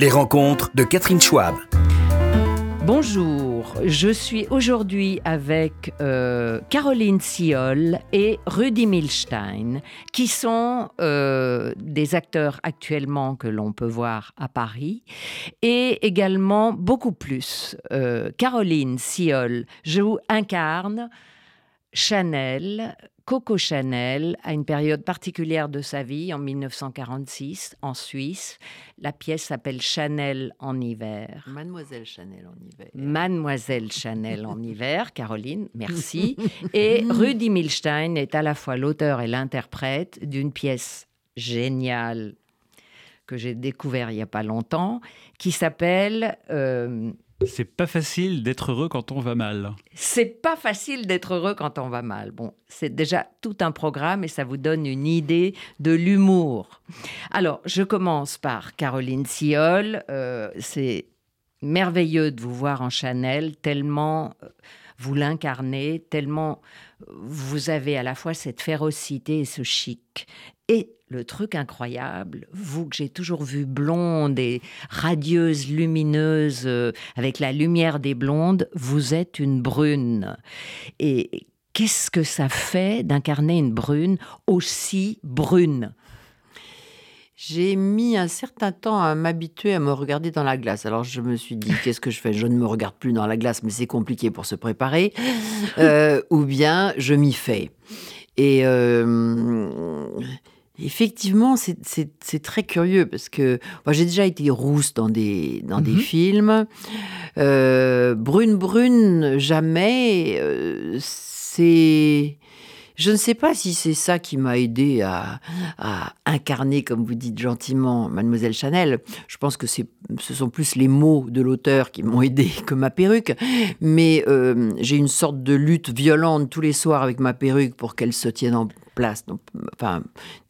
Les rencontres de Catherine Schwab. Bonjour, je suis aujourd'hui avec euh, Caroline Siol et Rudy Milstein, qui sont euh, des acteurs actuellement que l'on peut voir à Paris, et également beaucoup plus. Euh, Caroline Siol joue, incarne Chanel, Coco Chanel à une période particulière de sa vie, en 1946, en Suisse. La pièce s'appelle Chanel en hiver. Mademoiselle Chanel en hiver. Mademoiselle Chanel en hiver, Caroline, merci. Et Rudy Milstein est à la fois l'auteur et l'interprète d'une pièce géniale que j'ai découvert il n'y a pas longtemps, qui s'appelle... Euh, c'est pas facile d'être heureux quand on va mal. C'est pas facile d'être heureux quand on va mal. Bon, c'est déjà tout un programme et ça vous donne une idée de l'humour. Alors, je commence par Caroline Siol. Euh, c'est merveilleux de vous voir en Chanel, tellement euh, vous l'incarnez, tellement vous avez à la fois cette férocité et ce chic. Et le truc incroyable, vous que j'ai toujours vu blonde et radieuse, lumineuse, euh, avec la lumière des blondes, vous êtes une brune. Et qu'est-ce que ça fait d'incarner une brune aussi brune? J'ai mis un certain temps à m'habituer à me regarder dans la glace. Alors je me suis dit, qu'est-ce que je fais? Je ne me regarde plus dans la glace, mais c'est compliqué pour se préparer. Euh, ou bien je m'y fais. Et euh, Effectivement, c'est très curieux parce que j'ai déjà été rousse dans des, dans des mhm. films. Euh, brune, brune, jamais. C'est. Je ne sais pas si c'est ça qui m'a aidé à, incarner, comme vous dites gentiment, Mademoiselle Chanel. Je pense que ce sont plus les mots de l'auteur qui m'ont aidé que ma perruque. Mais euh, j'ai une sorte de lutte violente tous les soirs avec ma perruque pour qu'elle se tienne en place. enfin,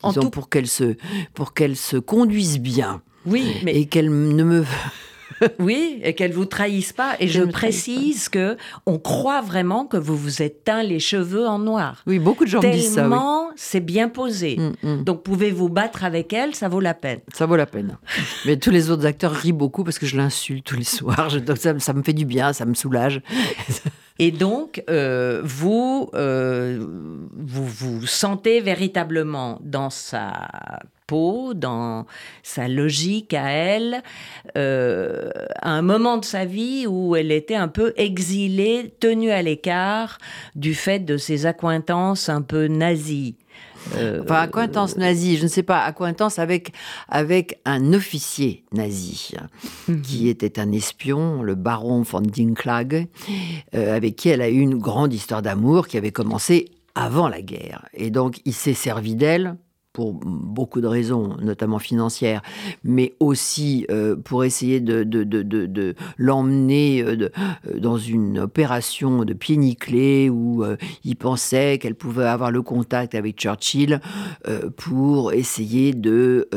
disons pour qu'elle se, pour qu'elle se conduise bien. Oui, mais... Et qu'elle ne me oui, et qu'elle vous trahisse pas. Et je, précise que on croit vraiment que vous vous êtes teint les cheveux en noir. Oui, beaucoup de gens disent ça. Tellement c'est bien posé. Mm, mm. Donc pouvez-vous battre avec elle, ça vaut la peine. Ça vaut la peine. Mais tous les autres acteurs rient beaucoup parce que je l'insulte tous les soirs. donc ça, ça me fait du bien, ça me soulage. Et donc, euh, vous, euh, vous vous sentez véritablement dans sa peau, dans sa logique à elle, euh, à un moment de sa vie où elle était un peu exilée, tenue à l'écart du fait de ses accointances un peu nazies. Euh, enfin, accointance nazie, je ne sais pas, accointance avec, avec un officier nazi, mhm. qui était un espion, le baron von Dinklag, euh, avec qui elle a eu une grande histoire d'amour qui avait commencé avant la guerre. Et donc, il s'est servi d'elle pour beaucoup de raisons, notamment financières, mais aussi euh, pour essayer de, l'emmener euh, euh, dans une opération de pied nickelé où il pensait qu'elle pouvait avoir le contact avec Churchill pour essayer de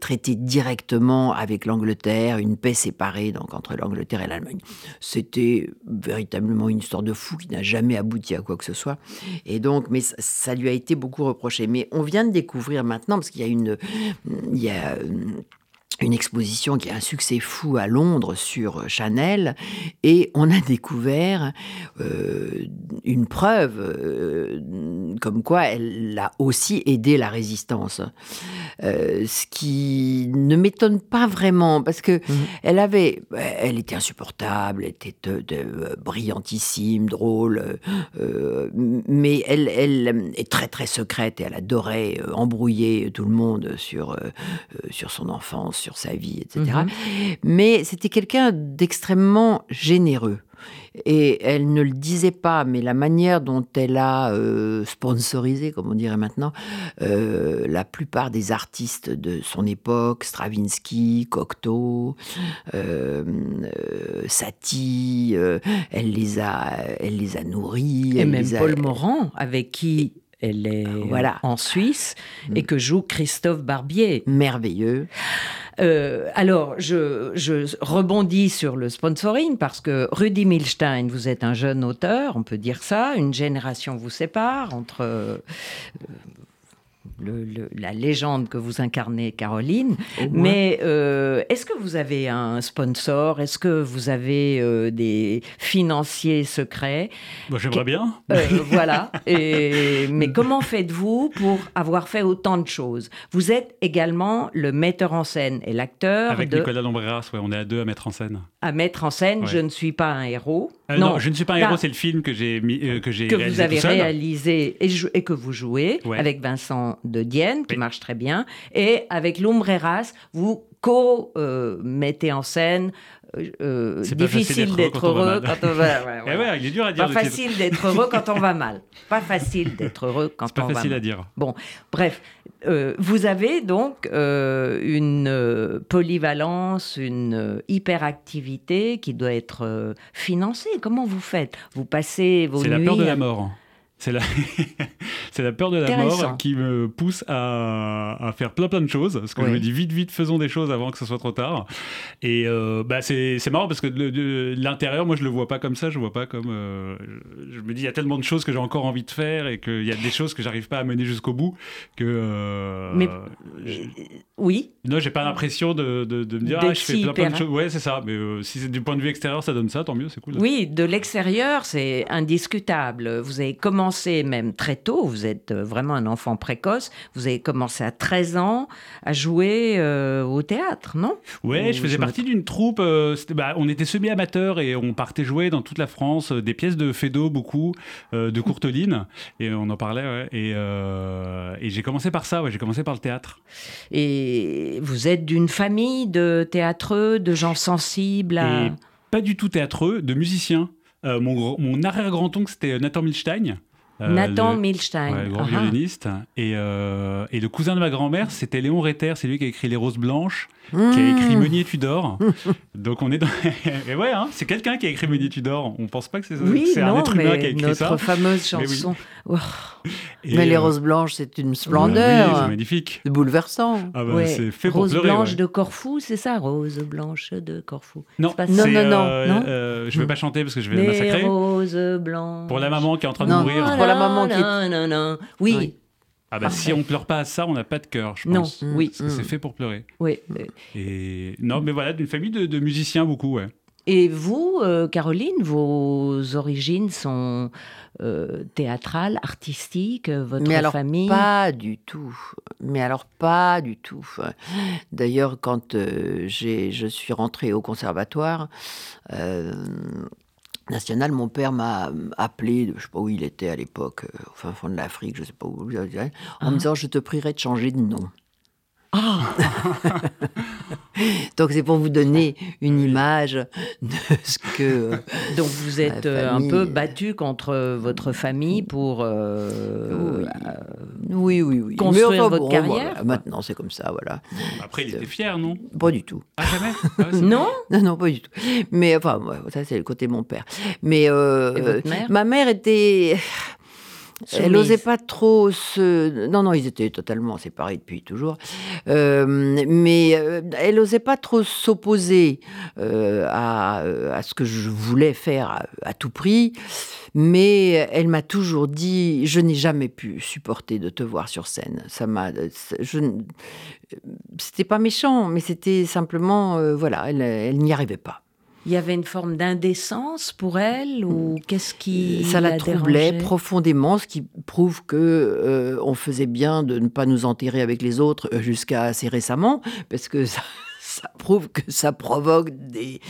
traiter directement avec l'Angleterre une paix séparée donc entre l'Angleterre et l'Allemagne. C'était véritablement une histoire de fou qui n'a jamais abouti à quoi que ce soit. Et donc, mais ça lui a été beaucoup reproché. Mais on vient de découvrir maintenant, parce qu'il y a une... A, une exposition qui a un succès fou à Londres sur Chanel et on a découvert euh, une preuve euh, comme quoi elle a aussi aidé la résistance. Euh, ce qui ne m'étonne pas vraiment parce que mhm. elle avait, elle était insupportable, elle était de, brillantissime, drôle, mais elle, elle est très très secrète et elle adorait embrouiller tout le monde sur sur son enfance sa vie, etc. Mhm. Mais c'était quelqu'un d'extrêmement généreux. Et elle ne le disait pas, mais la manière dont elle a euh, sponsorisé, comme on dirait maintenant, euh, la plupart des artistes de son époque, Stravinsky, Cocteau, euh, Satie, elle les a, elle les a nourris. Et même Paul Morand, avec qui elle est voilà. en Suisse et mm. que joue Christophe Barbier. Merveilleux. Euh, alors, je, rebondis sur le sponsoring parce que Rudy Milstein, vous êtes un jeune auteur, on peut dire ça, une génération vous sépare entre... Euh, le- le- la légende que vous incarnez, Caroline. Mais euh, est-ce que vous avez un sponsor? Est-ce que vous avez euh, des financiers secrets? Moi, J'aimerais bien. Euh, Voilà. Et- mais comment faites-vous pour avoir fait autant de choses? Vous êtes également le metteur en scène et l'acteur Avec de Nicolas Lombreras, ouais, on est à deux à mettre en scène. À mettre en scène. Ouais. Je ne suis pas un héros. Euh, non, je ne suis pas un héros, c'est le film que j'ai mis, euh, que j'ai que réalisé vous avez tout seul. réalisé et, jou- et que vous jouez Ouais. avec Vincent de Dienne, qui Oui. marche très bien, et avec Lumbreras, vous co-mettez en scène. euh, euh, C'est pas facile difficile d'être heureux quand on va ouais, Eh il est dur à dire. Pas facile d'être heureux quand on va mal. Pas facile d'être heureux quand C'est pas on va facile mal. à dire. Bon, bref, euh, vous avez donc euh, une euh, polyvalence, une hyperactivité qui doit être euh, financée. Comment vous faites? Vous passez vos C'est la nuits peur de la mort. C'est la... c'est la peur de la mort qui me pousse à, à faire plein plein de choses. Parce que je me dis vite, vite, faisons des choses avant que ce soit trop tard. Et euh, bah, c'est c'est marrant parce que de, l'intérieur, moi, je le vois pas comme ça. Je vois pas comme. euh, je, me dis, il y a tellement de choses que j'ai encore envie de faire et qu'il y a des choses que j'arrive pas à mener jusqu'au bout. Que. euh, Mais- je- Oui, non, j'ai pas l'impression de, de, me dire, ah, je fais plein, plein de choses. Ouais, c'est ça. Mais si c'est du point de vue extérieur, ça donne ça, tant mieux, c'est cool. oui, de l'extérieur, c'est indiscutable. Vous avez commencé même très tôt, vous êtes euh, vraiment un enfant précoce, vous avez commencé à 13 ans à jouer euh, au théâtre, non? Ouais, Ou je faisais je me partie d'une troupe. euh, bah, on était semi-amateurs et on partait jouer dans toute la France des pièces de Fédo, beaucoup, de Courteline. Et on en parlait, ouais. Et, et j'ai commencé par ça, ouais. J'ai commencé par le théâtre. Et vous êtes d'une famille de théâtreux, de gens sensibles à... Pas du tout théâtreux, de musiciens. Euh, mon arrière-grand-oncle, c'était Nathan Milstein. Euh, Nathan le- Milstein. Ouais, le grand Ah ah. violoniste. Et, euh, et le cousin de ma grand-mère, c'était Léon Réter. C'est lui qui a écrit Les Roses Blanches, qui a Mmh. écrit Meunier Tudor. Donc on est dans. et ouais, hein, c'est quelqu'un qui a écrit Meunier Tudor. On pense pas que c'est Oui, c'est un non, être humain qui a écrit notre ça. fameuse Mais oui. chanson. Oh, Et, Mais les euh, roses blanches, c'est une Oui, splendeur. c'est magnifique. c'est bouleversant. Ah bah, ouais. c'est fait pour Rose pleurer. blanche ouais. de Corfou, c'est ça Rose blanche de Corfou. Non, pas Non, non, non, euh, non. euh, je vais pas chanter parce que je vais le Les massacrer. roses blanches. Pour la maman qui est en train de Non. mourir. Pour la maman qui est- Non, non, non. Oui, Oui. Ah bah si on pleure pas à ça, on n'a pas de cœur, je non, pense. oui, Parce que c'est fait pour pleurer. oui. Et non, mais voilà, d'une famille de, de musiciens beaucoup, ouais. Et vous, euh, Caroline, vos origines sont euh, théâtrales, artistiques, euh, votre Mais alors, famille? Pas du tout. Mais alors, pas du tout. D'ailleurs, quand euh, j'ai- je suis rentrée au conservatoire euh, national, mon père m'a appelé, je ne sais pas où il était à l'époque, euh, au fin fond de l'Afrique, je ne sais pas où, en Ah. me disant Je te prierai de changer de nom. Ah, Donc, c'est pour vous donner une image de ce que. donc vous êtes euh, un peu battu contre euh, votre famille pour euh, Oui. euh, Oui, oui, oui. Construire votre bon, carrière, voilà, maintenant, c'est comme ça, voilà. Après, il était fier, non? Pas du tout. Ah, jamais? Ah non? Non, non, pas du tout. Mais enfin, ouais, ça, c'est le côté de mon père. Mais euh, Et votre mère? ma mère était. Elle Soumise. n'osait pas trop se. Non, non, ils étaient totalement séparés depuis toujours. Euh, mais euh, elle n'osait pas trop s'opposer euh, à, euh, à ce que je voulais faire à, à tout prix. Mais elle m'a toujours dit Je n'ai jamais pu supporter de te voir sur scène. Ça m'a. Je C'était pas méchant, mais c'était simplement. euh, voilà, elle, elle n'y arrivait pas. Il y avait une forme d'indécence pour elle ou qu'est-ce qui ça la troublait dérangeait? profondément, ce qui prouve que euh, on faisait bien de ne pas nous enterrer avec les autres euh, jusqu'à assez récemment, parce que ça, ça prouve que ça provoque des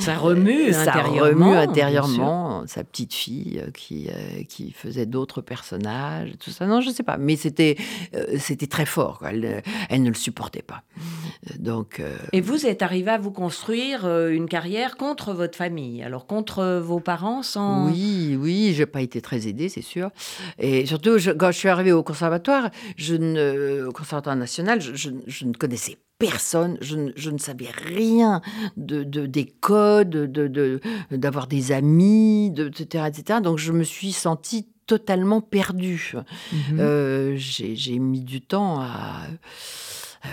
Ça remue ça intérieurement. remue intérieurement sa petite fille euh, qui euh, qui faisait d'autres personnages, tout ça. Non, je sais pas, mais c'était euh, c'était très fort. quoi. Elle, elle ne le supportait pas. Donc euh, Et vous êtes arrivé à vous construire une carrière contre votre famille, alors contre vos parents sans... Oui, oui, j'ai pas été très aidée, c'est sûr. Et surtout, je- quand je suis arrivée au conservatoire, je ne, au conservatoire national, je, je- je ne connaissais personne, je ne, je ne savais rien de, de- des codes, de, de- d'avoir des amis, de, etc., etc. Donc, je me suis sentie totalement perdue. Mhm. Euh, j'ai, j'ai mis du temps à,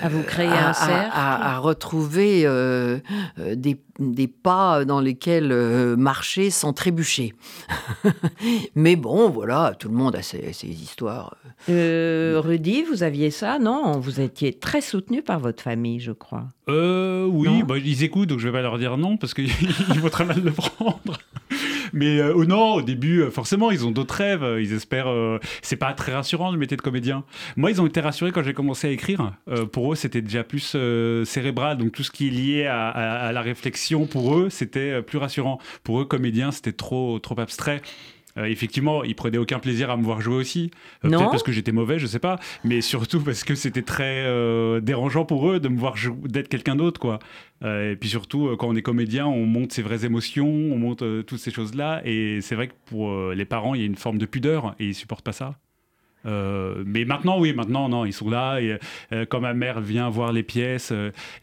à vous créer un cercle, à, retrouver euh, euh, des, des, pas dans lesquels euh, marcher sans trébucher. Mais bon, voilà, tout le monde a ses, histoires. Rudy, vous aviez ça, non? Vous étiez très soutenu par votre famille, je crois. oui, bah, ils écoutent, donc je vais pas leur dire non parce qu'ils vont très mal le prendre. Mais euh, oh non, au début, euh, forcément, ils ont d'autres rêves. Ils espèrent. Euh, c'est pas très rassurant le métier de comédien. Moi, ils ont été rassurés quand j'ai commencé à écrire. pour eux, c'était déjà plus cérébral. Donc tout ce qui est lié à, la réflexion, pour eux, c'était plus rassurant. Pour eux, comédien, c'était trop, trop abstrait. Euh, effectivement, ils prenaient aucun plaisir à me voir jouer aussi. Euh, peut-être parce que j'étais mauvais, je sais pas. Mais surtout parce que c'était très euh, dérangeant pour eux de me voir d'être quelqu'un d'autre, quoi. et puis surtout, quand on est comédien, on monte ses vraies émotions, on monte toutes ces choses-là. Et c'est vrai que pour les parents, il y a une forme de pudeur et ils supportent pas ça. mais maintenant, oui, maintenant, non, ils sont là. Et, quand ma mère vient voir les pièces,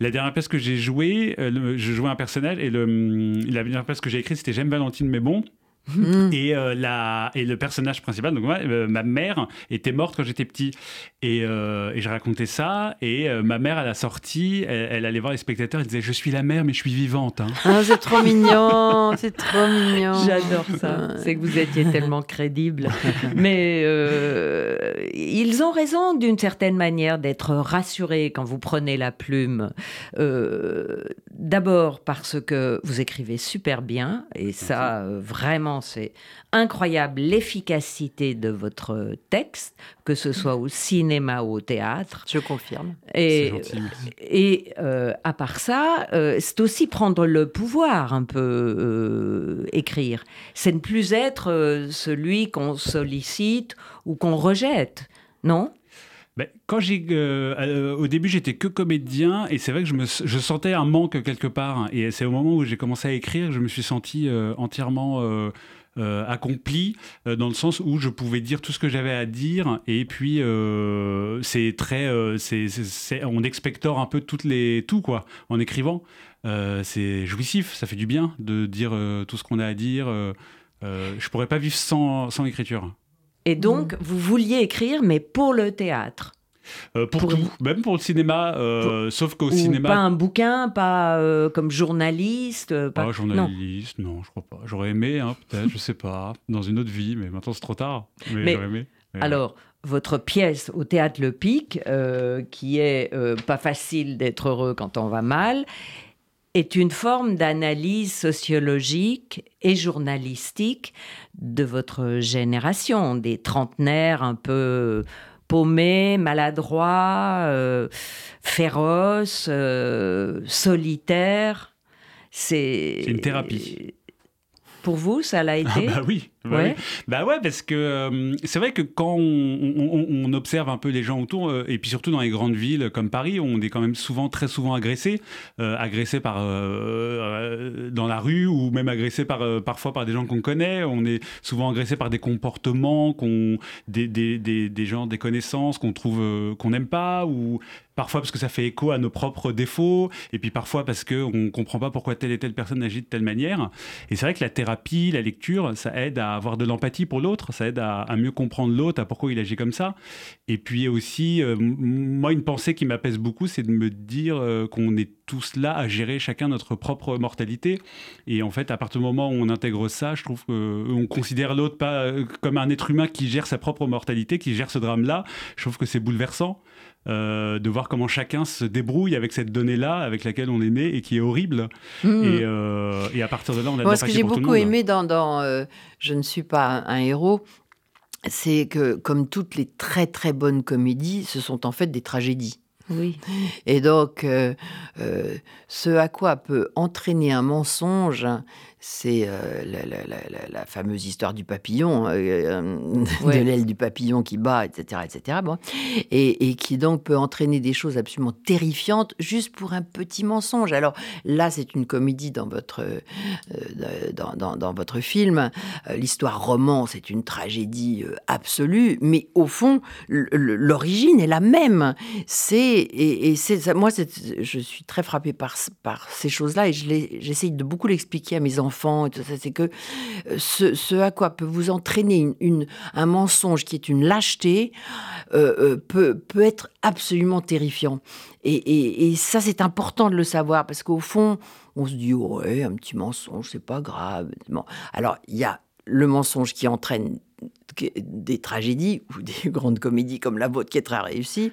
la dernière pièce que j'ai jouée, je jouais un personnel et le, la dernière pièce que j'ai écrite, c'était J'aime Valentine, mais bon. Mm. Et, euh, la, et le personnage principal, donc euh, ma mère, était morte quand j'étais petit. Et, euh, et, je racontais ça. Et ma mère, à la sortie, elle, allait voir les spectateurs. Elle disait Je suis la mère, mais je suis vivante. Hein. Ah, c'est trop mignon. C'est trop mignon. J'adore ça. C'est que vous étiez tellement crédible. mais ils ont raison, d'une certaine manière, d'être rassurés quand vous prenez la plume. D'abord parce que vous écrivez super bien. Et ça, vraiment, c'est incroyable l'efficacité de votre texte, que ce soit au cinéma ou au théâtre. Je confirme. Et, et euh, à part ça, euh, c'est aussi prendre le pouvoir un peu euh, écrire. C'est ne plus être celui qu'on sollicite ou qu'on rejette, non? Ben, quand j'ai, au début, j'étais que comédien et c'est vrai que je, me, je sentais un manque quelque part. Et c'est au moment où j'ai commencé à écrire que je me suis senti entièrement euh, accompli euh, dans le sens où je pouvais dire tout ce que j'avais à dire. Et puis euh, c'est très c'est, on expectore un peu tout quoi en écrivant. C'est jouissif ça fait du bien de dire tout ce qu'on a à dire. Je pourrais pas vivre sans, sans écriture et donc vous vouliez écrire mais pour le théâtre euh, pour, tout, même pour le cinéma, euh, sauf qu'au cinéma. Pas un bouquin, pas euh, comme journaliste. Pas, journaliste, non. je crois pas. J'aurais aimé, hein, peut-être, je sais pas, dans une autre vie, mais maintenant c'est trop tard. Mais, j'aurais aimé. alors, votre pièce au théâtre Le Pic, qui est pas facile d'être heureux quand on va mal, est une forme d'analyse sociologique et journalistique de votre génération, des trentenaires un peu paumé, maladroit, euh, féroce, euh, solitaire. C'est une thérapie. Pour vous, ça l'a été? ah bah oui, bah ouais. Ouais, parce que euh, c'est vrai que quand on, observe un peu les gens autour, euh, et puis surtout dans les grandes villes comme Paris, on est quand même souvent, très souvent agressé, euh, agressé par dans la rue ou même agressé par parfois par des gens qu'on connaît. On est souvent agressé par des comportements, des, des, des, des, gens, des connaissances qu'on trouve qu'on n'aime pas ou parfois parce que ça fait écho à nos propres défauts, et puis parfois parce qu'on ne comprend pas pourquoi telle et telle personne agit de telle manière. Et c'est vrai que la thérapie, la lecture, ça aide à avoir de l'empathie pour l'autre, ça aide à, mieux comprendre l'autre, à pourquoi il agit comme ça. Et puis aussi, euh, moi, une pensée qui m'apaise beaucoup, c'est de me dire euh, qu'on est tous là à gérer chacun notre propre mortalité. Et en fait, à partir du moment où on intègre ça, je trouve qu'on euh, considère l'autre pas comme un être humain qui gère sa propre mortalité, qui gère ce drame-là. Je trouve que c'est bouleversant. de voir comment chacun se débrouille avec cette donnée-là, avec laquelle on est né et qui est horrible. Mmh. Et, à partir de là, on a Moi, ce que j'ai beaucoup aimé dans, dans Je ne suis pas un, héros, c'est que, comme toutes les très très bonnes comédies, ce sont en fait des tragédies. Oui. Et donc, euh, euh, ce à quoi peut entraîner un mensonge, c'est euh, la, fameuse histoire du papillon, euh, euh, de l'aile du papillon qui bat, etc. etc. Bon. Et, qui donc peut entraîner des choses absolument terrifiantes juste pour un petit mensonge. Alors là, c'est une comédie dans votre, dans, dans, votre film. L'histoire roman, c'est une tragédie absolue, mais au fond, l'origine est la même. C'est et, c'est moi, je suis très frappée par, par ces choses-là et j'essaye de beaucoup l'expliquer à mes enfants et tout ça, c'est que euh, ce, à quoi peut vous entraîner une, un mensonge qui est une lâcheté euh, peut, peut être absolument terrifiant. Et, et, ça, c'est important de le savoir parce qu'au fond, on se dit, ouais, un petit mensonge, c'est pas grave. Alors, il y a le mensonge qui entraîne des tragédies ou des grandes comédies comme la vôtre qui est très réussie.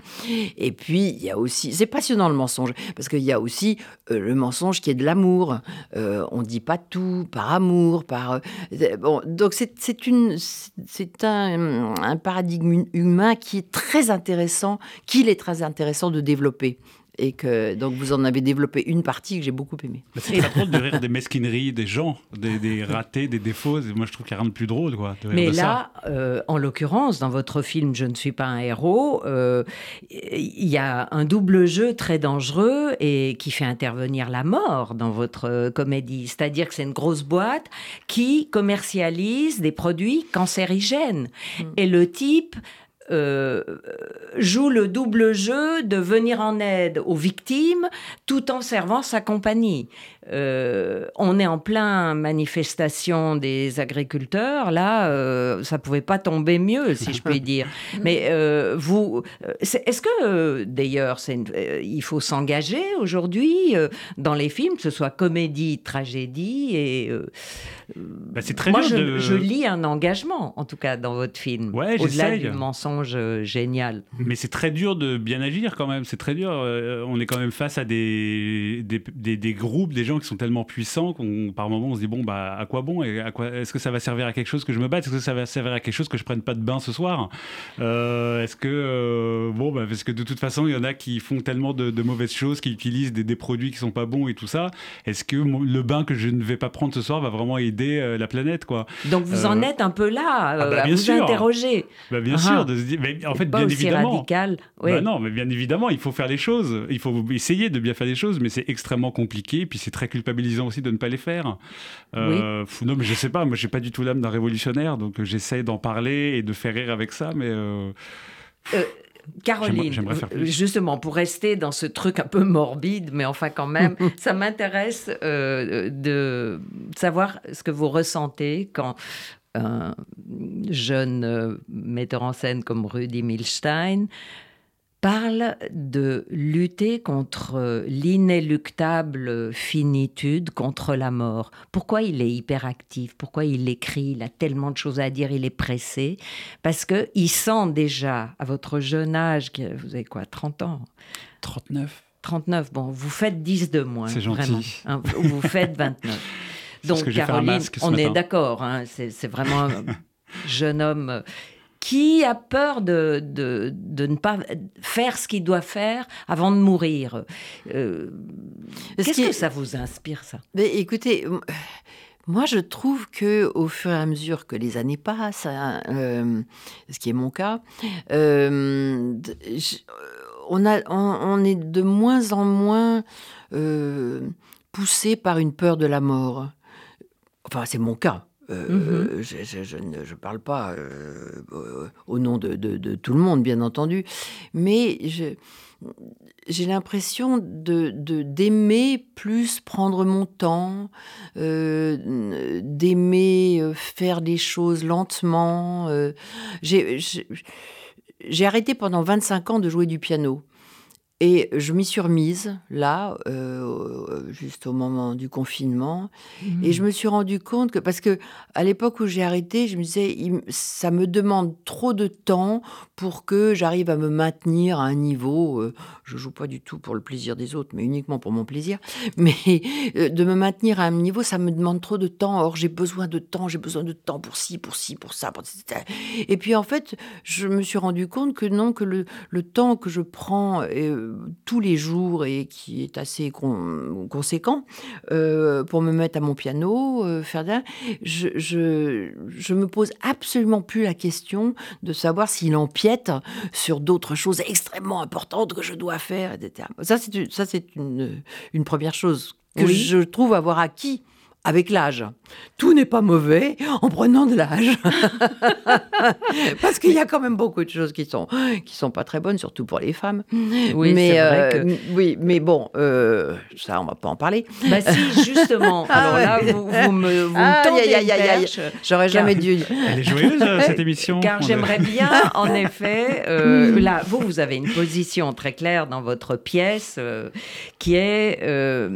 Et puis, il y a aussi, c'est passionnant le mensonge, parce qu'il y a aussi euh, le mensonge qui est de l'amour. Euh, on dit pas tout par amour, par... Euh, bon, donc c'est une, c'est un, un paradigme humain qui est très intéressant, qu'il est très intéressant de développer et que donc vous en avez développé une partie que j'ai beaucoup aimée. C'est très drôle de rire des mesquineries des gens, des, ratés, des défauts. Moi, je trouve qu'il n'y a rien de plus drôle. Quoi, Mais là, euh, en l'occurrence, dans votre film Je ne suis pas un héros, euh, il y a un double jeu très dangereux et qui fait intervenir la mort dans votre comédie. C'est-à-dire que c'est une grosse boîte qui commercialise des produits cancérigènes. Mm. Et le type euh, joue le double jeu de venir en aide aux victimes tout en servant sa compagnie. Euh, on est en plein manifestation des agriculteurs. Là, euh, ça pouvait pas tomber mieux, si je puis dire. Mais euh, vous, est-ce que d'ailleurs, il faut s'engager aujourd'hui dans les films, que ce soit comédie, tragédie et bah, c'est très moi, je, je, lis un engagement, en tout cas, dans votre film, au-delà du mensonge génial. Mais c'est très dur de bien agir quand même. C'est très dur. on est quand même face à des, des, des, des groupes, des gens qui sont tellement puissants qu'on par moment on se dit bon bah à quoi bon? Et à quoi est-ce que ça va servir à quelque chose que je me batte? Est-ce que ça va servir à quelque chose que je prenne pas de bain ce soir? Euh, est-ce que euh, bon bah parce que de toute façon il y en a qui font tellement de, mauvaises choses qui utilisent des, produits qui sont pas bons et tout ça est-ce que le bain que je ne vais pas prendre ce soir va vraiment aider euh, la planète quoi? Donc vous en êtes un peu là ah, bah, à vous sûr. interroger bah, bien sûr de se mais en fait bien évidemment. radical. Bah, non mais bien évidemment il faut faire les choses. Il faut essayer de bien faire les choses mais c'est extrêmement compliqué. Puis c'est très culpabilisant aussi de ne pas les faire. Euh, non, mais je sais pas, moi j'ai pas du tout l'âme d'un révolutionnaire, donc euh, j'essaie d'en parler et de faire rire avec ça, mais. Euh, Caroline, justement, pour rester dans ce truc un peu morbide, mais enfin quand même, ça m'intéresse de savoir ce que vous ressentez quand un jeune metteur en scène comme Rudy Milstein parle de lutter contre l'inéluctable finitude, contre la mort. Pourquoi il est hyperactif? Pourquoi il écrit? Il a tellement de choses à dire, il est pressé. Parce qu'il sent déjà, à votre jeune âge, vous avez quoi, 30 ans? 39. 39, bon, vous faites 10 de moins. C'est gentil. Hein, vous faites 29. Donc, Caroline, on est d'accord, hein, c'est vraiment un jeune homme qui a peur de, de, de, ne pas faire ce qu'il doit faire avant de mourir. Euh, qu'est-ce que ça vous inspire, ça? Mais Écoutez, moi, je trouve que au fur et à mesure que les années passent, hein, euh, ce qui est mon cas, euh, on, a, on, est de moins en moins poussé par une peur de la mort. Enfin, c'est mon cas. Euh, mm-hmm. je, ne parle pas euh, au nom de, tout le monde, bien entendu, mais j'ai l'impression de d'aimer plus prendre mon temps, euh, d'aimer faire les choses lentement. j'ai arrêté pendant 25 ans de jouer du piano. Et je m'y suis remise, là, euh, juste au moment du confinement. Et je mmh. me suis rendu compte que, parce que à l'époque où j'ai arrêté, je me disais, ça me demande trop de temps pour que j'arrive à me maintenir à un niveau. Euh, je joue pas du tout pour le plaisir des autres, mais uniquement pour mon plaisir. Mais euh, de me maintenir à un niveau, ça me demande trop de temps. Or, j'ai besoin de temps, j'ai besoin de temps pour ci, pour ci, pour ça. Pour... Et puis, en fait, je me suis rendu compte que non, que le, le temps que je prends tous les jours et qui est assez conséquent euh, pour me mettre à mon piano, euh, faire je, je, je, me pose absolument plus la question de savoir s'il empiète sur d'autres choses extrêmement importantes que je dois faire, etc. Ça, c'est ça c'est une, une première chose que je trouve avoir acquis avec l'âge. Tout n'est pas mauvais en prenant de l'âge. Parce qu'il y a quand même beaucoup de choses qui sont, qui sont pas très bonnes, surtout pour les femmes. Oui, mais, c'est vrai euh, que- oui, mais bon, euh, ça, on va pas en parler. Bah si, justement. Alors là, vous, vous me, vous me Aïe, tendez aïe, une aïe, aïe. perche. J'aurais jamais dû. Elle est joyeuse, euh, cette émission. Car j'aimerais bien, en effet, euh, là, vous, vous avez une position très claire dans votre pièce euh, qui est euh,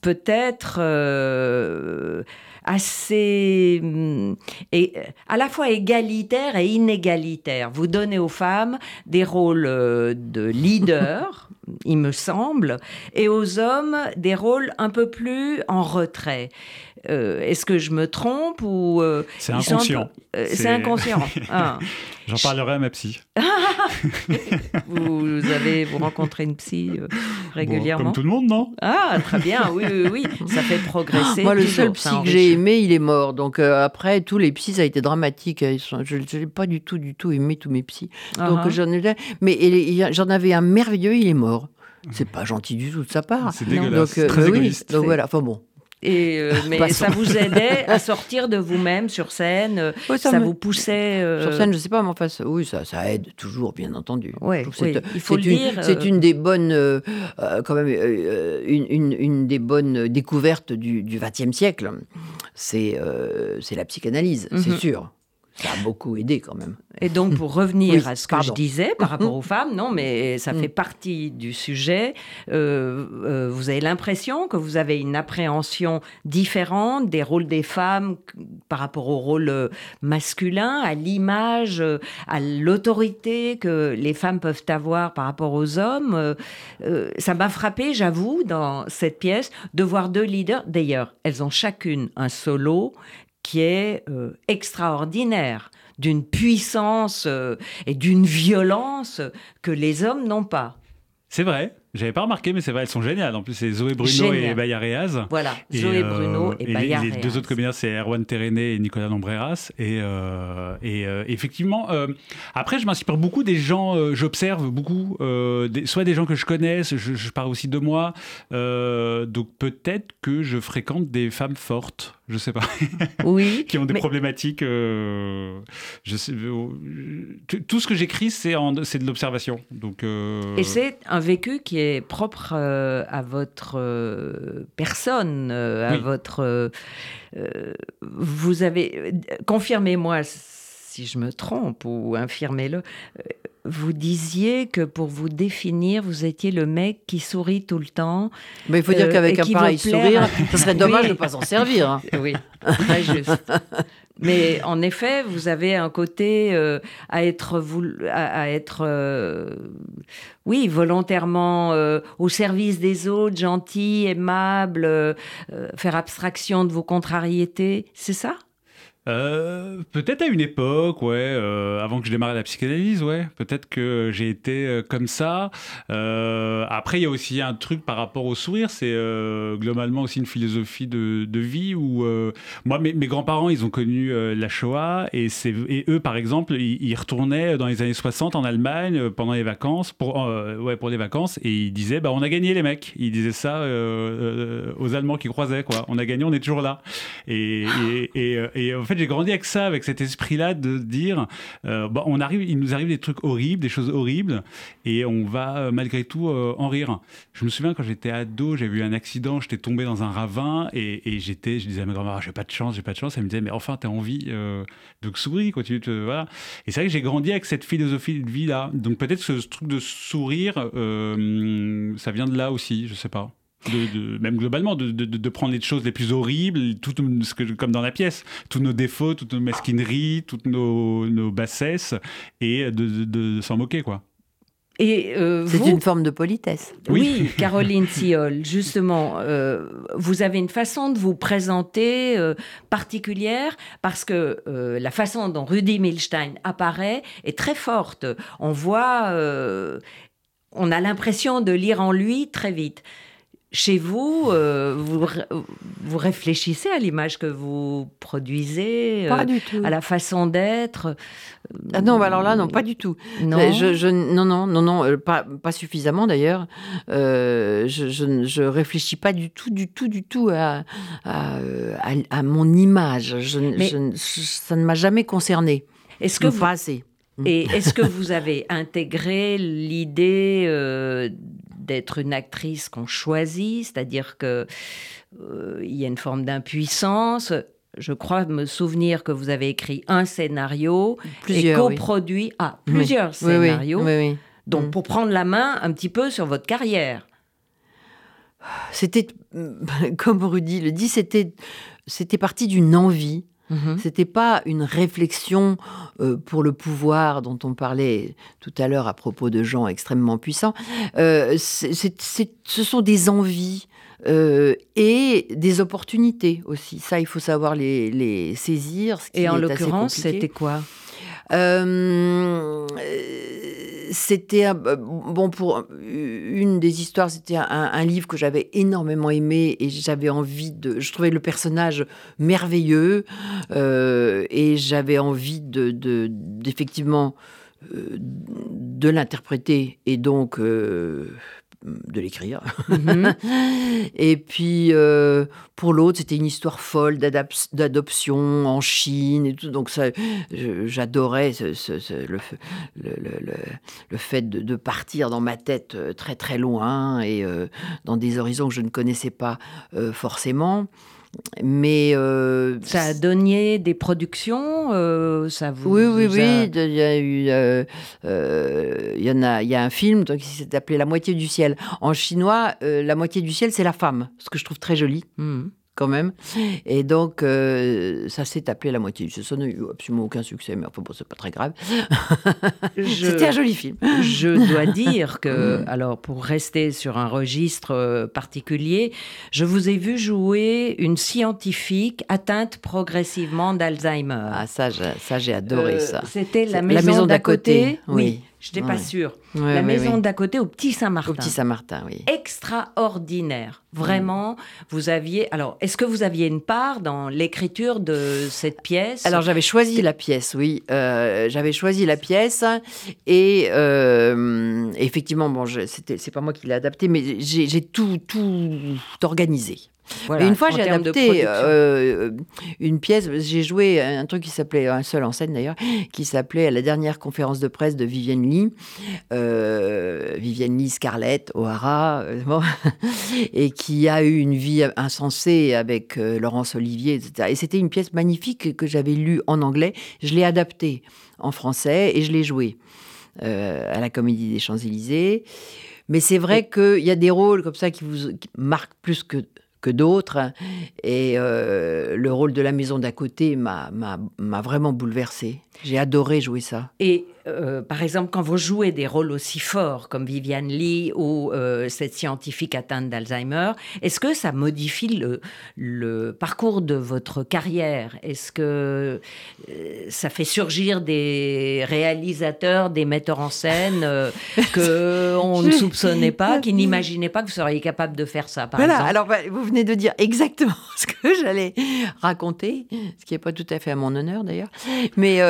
peut-être euh, assez et à la fois égalitaire et inégalitaire. Vous donnez aux femmes des rôles euh, de leader, il me semble, et aux hommes des rôles un peu plus en retrait. Euh, Est-ce que je me trompe ou euh, C'est sont un inconscient. euh, C'est- C'est inconscient. Ah. J'en parlerai à ma psy. Vous avez vous rencontrez une psy euh, Bon, régulièrement comme tout le monde, non Ah, très bien, oui, oui, oui. Ça fait progresser. Moi, le seul psy que j'ai aimé, il est mort. Donc euh, après, tous les psys, ça a été dramatique. Ils sont- je n'ai pas du tout, du tout aimé tous mes psys. Donc Ah, j'en ai, mais j'en avais un merveilleux, il est mort. C'est pas gentil du tout de sa part. C'est dégueulasse. Donc, euh, très bah oui, égoïste. donc C'est- voilà. Enfin bon. Et euh, mais Passons. ça vous aidait à sortir de vous-même sur scène. euh, Ouais, ça me- vous poussait. euh, Sur scène, je sais pas, mais enfin, ça- oui, ça, ça aide toujours, bien entendu. Ouais, oui, il faut le une, dire, C'est une des bonnes, euh, quand même, une, une- une des bonnes découvertes du XXe siècle. C'est c'est la psychanalyse, c'est Mhm. sûr. Ça a beaucoup aidé quand même. Et donc, pour revenir Oui, à ce que je disais par rapport aux femmes, non, mais ça Mm. fait partie du sujet. euh, euh, vous avez l'impression que vous avez une appréhension différente des rôles des femmes par rapport au rôle euh, masculin, à l'image, à l'autorité que les femmes peuvent avoir par rapport aux hommes? Euh, ça m'a frappé, j'avoue, dans cette pièce, de voir deux leaders. D'ailleurs, elles ont chacune un solo qui est euh, extraordinaire, d'une puissance euh, et d'une violence que les hommes n'ont pas. C'est vrai. J'avais pas remarqué, mais c'est vrai, elles sont géniales. En plus, c'est Zoé Bruno Génial. et Baya Reaz. Voilà, Et, Zoé euh, Bruno et, Bayard les, les deux autres comédiens, c'est Erwan Terené et Nicolas Lombreras. Et, euh, et euh, effectivement, après, je m'inspire beaucoup des gens, j'observe beaucoup, des- soit des gens que je connais, je, je parle aussi de moi. Donc peut-être que je fréquente des femmes fortes, je sais pas, Oui, qui ont des mais- problématiques. euh, je sais, euh, tout- ce que j'écris, c'est de l'observation. Donc, euh, Et c'est un vécu qui est propre euh, à votre personne, à Oui. votre. vous avez. Confirmez-moi si je me trompe ou infirmez-le. euh, Vous disiez que pour vous définir, vous étiez le mec qui sourit tout le temps. Mais il faut dire Euh, qu'avec un pareil sourire, ce serait dommage Oui. de ne pas s'en servir. hein. Oui, très juste. Mais en effet, vous avez un côté euh, à être, voulu- à, à être euh, oui, volontairement au service des autres, gentil, aimable, faire abstraction de vos contrariétés, c'est ça? Euh, peut-être à une époque, ouais, euh, avant que je démarre la psychanalyse, ouais. Peut-être que j'ai été euh, comme ça. Après, il y a aussi un truc par rapport au sourire, c'est globalement aussi une philosophie de, vie où moi, mes, grands-parents, ils ont connu la Shoah et, et eux, par exemple, ils, retournaient dans les années 60 en Allemagne pendant les vacances, pour, ouais, pour les vacances, et ils disaient, bah, on a gagné les mecs. Ils disaient ça aux Allemands qui croisaient, quoi. On a gagné, on est toujours là. Et, et, et en fait, j'ai grandi avec ça, avec cet esprit-là de dire, euh, bah, on arrive, il nous arrive des trucs horribles, des choses horribles, et on va euh, malgré tout euh, en rire. Je me souviens quand j'étais ado, j'ai eu un accident, j'étais tombé dans un ravin, et, j'étais, je disais à ma grand-mère, Ah, j'ai pas de chance, j'ai pas de chance. Elle me disait, mais enfin, t'as envie, donc souris, continue, voilà. Et c'est vrai que j'ai grandi avec cette philosophie de vie-là. Donc peut-être que ce truc de sourire, ça vient de là aussi, je sais pas. De, de- même globalement, de, de- de prendre les choses les plus horribles, tout ce que, comme dans la pièce, tous nos défauts, toutes nos mesquineries, toutes nos, nos bassesses, et de, de- de s'en moquer, quoi. Et euh, C'est vous, une forme de politesse. Oui, Caroline Siol, justement, euh, vous avez une façon de vous présenter euh, particulière parce que euh, la façon dont Rudy Milstein apparaît est très forte. On voit, euh, on a l'impression de lire en lui très vite. Chez vous, euh, vous, vous, réfléchissez à l'image que vous produisez, pas du tout. à la façon d'être. Ah non, bah alors là, non, pas du tout. Non, je, non, non, non, non, pas, pas suffisamment d'ailleurs. je, je, je, réfléchis pas du tout, du tout, du tout à, à, à, mon image. Ça ne m'a jamais concerné. Est-ce que vous... pas assez. Et est-ce que vous avez intégré l'idée euh, d'être une actrice qu'on choisit, c'est-à-dire que euh, il y a une forme d'impuissance je crois me souvenir que vous avez écrit un scénario plusieurs, et coproduit ah, plusieurs scénarios. Donc mm. pour prendre la main un petit peu sur votre carrière. C'était, comme Rudy le dit, c'était, c'était parti d'une envie Mhm. C'était pas une réflexion euh, pour le pouvoir dont on parlait tout à l'heure à propos de gens extrêmement puissants. Euh, ce sont des envies euh, et des opportunités aussi. Ça, il faut savoir les, saisir. et en l'occurrence, c'était quoi? C'était euh, bon pour une des histoires, c'était un, livre que j'avais énormément aimé et j'avais envie de. Je trouvais le personnage merveilleux euh, et j'avais envie de d'effectivement euh, de l'interpréter et donc de l'écrire. Mhm. et puis, euh, pour l'autre, c'était une histoire folle d'adoption en Chine et tout. Donc, ça, j'adorais le, le, fait de, partir dans ma tête euh, très, très loin et euh, dans des horizons que je ne connaissais pas forcément. Mais euh, ça a donné des productions, euh, ça vous Oui, oui, oui. Il y a eu, euh, il y en a, il y a un film qui s'est appelé La moitié du ciel. En chinois, la moitié du ciel, c'est la femme, ce que je trouve très joli. Mmh quand même. Et donc, euh, ça s'est appelé La moitié du Ça n'a eu absolument aucun succès, mais enfin, bon, c'est pas très grave. C'était un joli film. je dois dire que, alors, pour rester sur un registre euh, particulier, je vous ai vu jouer une scientifique atteinte progressivement d'Alzheimer. Ah, ça, j'ai adoré euh, ça. C'était la maison d'à côté. Oui. Je n'étais pas sûre. la maison d'à côté au Petit Saint-Martin. Au Petit Saint-Martin, oui. Extraordinaire. Vraiment, vous aviez. Alors, est-ce que vous aviez une part dans l'écriture de cette pièce? Alors, j'avais choisi la pièce, oui. Euh, j'avais choisi la pièce et euh, effectivement, bon, c'est pas moi qui l'ai adapté, mais j'ai tout, tout organisé une fois, j'ai adapté euh, une pièce. J'ai joué un truc qui s'appelait, un seul en scène d'ailleurs, qui s'appelait la dernière conférence de presse de Vivienne Lee. Euh, Vivienne Lee, Scarlett, O'Hara, euh, et qui a eu une vie insensée avec Laurence Olivier, etc. Et c'était une pièce magnifique que j'avais lue en anglais. Je l'ai adaptée en français et je l'ai jouée à la Comédie des Champs-Élysées. Mais c'est vrai qu'il y a des rôles comme ça qui vous marquent plus que que d'autres. Et euh, le rôle de la maison d'à côté m'a vraiment bouleversée. J'ai adoré jouer ça. Et euh, par exemple, quand vous jouez des rôles aussi forts comme Viviane Lee ou euh, cette scientifique atteinte d'Alzheimer, est-ce que ça modifie le, le, parcours de votre carrière? Est-ce que euh, ça fait surgir des réalisateurs, des metteurs en scène que on ne soupçonnait pas, qui n'imaginaient pas que vous seriez capable de faire ça par voilà, alors bah, vous venez de dire exactement ce que j'allais raconter, ce qui n'est pas tout à fait à mon honneur d'ailleurs. Mais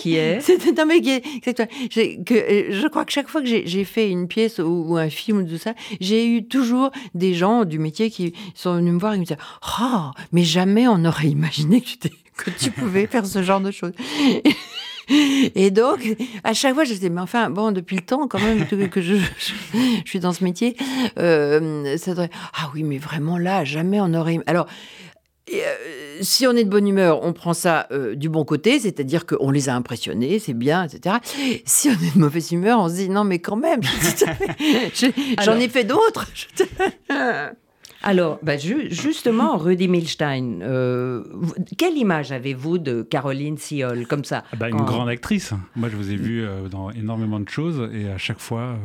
qui est? Non mais qui est que, euh, je crois que chaque fois que j'ai fait une pièce ou, un film ou tout ça, j'ai eu toujours des gens du métier qui sont venus me voir et me disaient Oh, mais jamais on n'aurait imaginé que tu, pouvais faire ce genre de choses. Et donc, à chaque fois, je disais, mais enfin, bon, depuis le temps, quand même, que je, je, suis dans ce métier, euh, ça devrait... Ah oui, mais vraiment là, jamais on aurait. Alors, euh, si on est de bonne humeur, on prend ça euh, du bon côté, c'est-à-dire qu'on les a impressionnés, c'est bien, etc. Si on est de mauvaise humeur, on se dit non, mais quand même, j'en ai fait d'autres. Alors, bah, justement, Rudy Milstein, euh, quelle image avez-vous de Caroline Siol, comme ça? Ah bah, Une grande actrice. Moi, je vous ai vu dans énormément de choses et à chaque fois,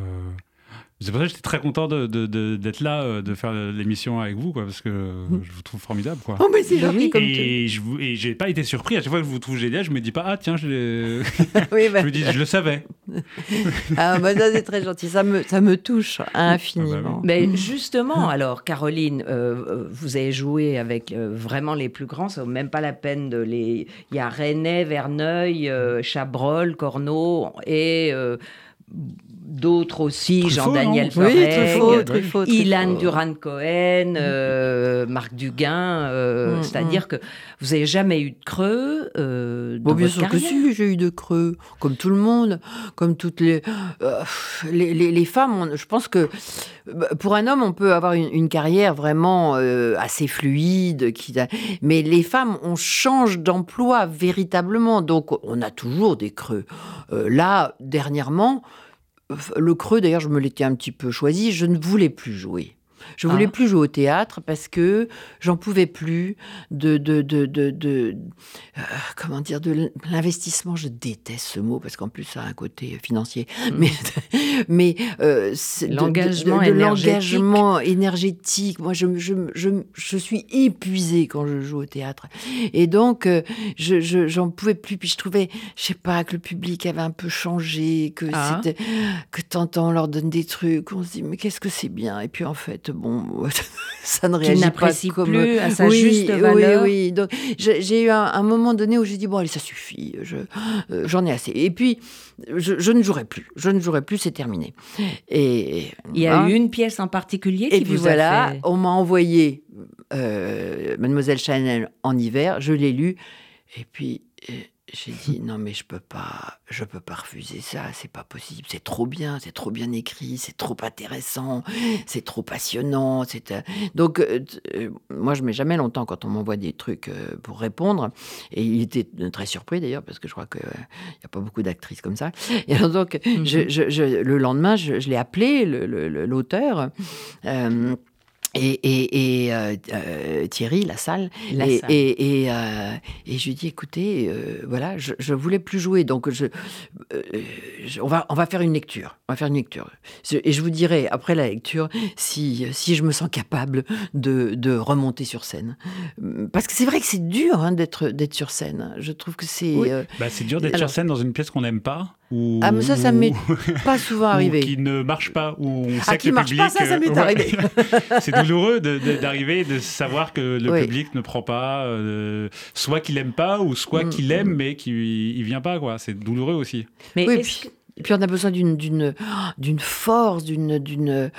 C'est pour ça que j'étais très content d'être de, de, là, euh, de faire l'émission avec vous, quoi, parce que je vous trouve formidable. Quoi. Oh, mais c'est gentil comme Et je et j'ai pas été surpris. À chaque fois que je vous trouve génial, je me dis pas, ah tiens, je, oui, bah... je me dis, je le savais. ah, bah, c'est très gentil. Ça me, ça me touche infiniment. Ah, bah mais justement, alors, Caroline, euh, vous avez joué avec euh, vraiment les plus grands, ça vaut même pas la peine de les. Il y a René, Verneuil, Chabrol, Corneau et d'autres aussi, Jean-Daniel oui, Ilan Duran-Cohen, euh, Marc Duguin. Euh, mm, c'est-à-dire mm. que vous n'avez jamais eu de creux euh, dans Bien sûr que si, j'ai eu de creux, comme tout le monde, comme toutes les, les, les, femmes. je pense que bah, pour un homme, on peut avoir une, carrière vraiment assez fluide, qui, mais les femmes, on change d'emploi véritablement, donc on a toujours des creux. là, dernièrement, le creux, d'ailleurs, je me l'étais un petit peu choisi, je ne voulais plus jouer. Je voulais ah. plus jouer au théâtre parce que j'en pouvais plus de, de, de, de, euh, comment dire, de l'investissement. Je déteste ce mot parce qu'en plus ça a un côté financier. Mm. Mais, mais euh, l'engagement énergétique. énergétique. Moi, je, je, je, je, suis épuisée quand je joue au théâtre. Et donc, euh, je, j'en pouvais plus. Puis je trouvais, je sais pas, que le public avait un peu changé, que ah. c'était, que t'entends, on leur donne des trucs, on se dit, mais qu'est-ce que c'est bien. Et puis en fait, bon, ça ne réagit pas comme... plus à sa juste valeur. Oui, oui. Donc j'ai eu un, moment donné où j'ai dit bon allez ça suffit, euh, j'en ai assez. Et puis je, ne jouerai plus, je ne jouerai plus, c'est terminé. Et il y a hein. eu une pièce en particulier qui et puis vous voilà, a fait... on m'a envoyé euh, Mademoiselle Chanel en hiver, je l'ai lu et puis euh, j'ai dit non mais je peux pas, je peux pas refuser ça, c'est pas possible, c'est trop bien, c'est trop bien écrit, c'est trop intéressant, c'est trop passionnant, c'est euh, donc euh, euh, moi je mets jamais longtemps quand on m'envoie des trucs pour répondre. Et il était très surpris d'ailleurs parce que je crois qu'il n'y a pas beaucoup d'actrices comme ça. Et alors donc mhm. je, le lendemain je, l'ai appelé l'auteur et, et, euh, euh, Thierry, la salle. et, euh, et, je lui dis, écoutez, voilà, je, je voulais plus jouer, donc je, on, va, on va faire une lecture. On va faire une lecture. Et je vous dirai, après la lecture, si, si je me sens capable de, de remonter sur scène. Parce que c'est vrai que c'est dur hein, d'être sur scène. Je trouve que c'est... Bah, c'est dur d'être sur scène dans une pièce qu'on n'aime pas ah, mais ça, ça m'est pas souvent arrivé. qui ne marche pas, ou on ah, sait qui que le marche pas, ça, ça m'est arrivé. c'est douloureux d'arriver, de, savoir que le public ne prend pas, euh, soit qu'il aime pas, ou soit mm, qu'il aime, mais qu'il vient pas, quoi. C'est douloureux aussi. Mais oui, puis, et puis on a besoin d'une d'une d'une force, d'une d'une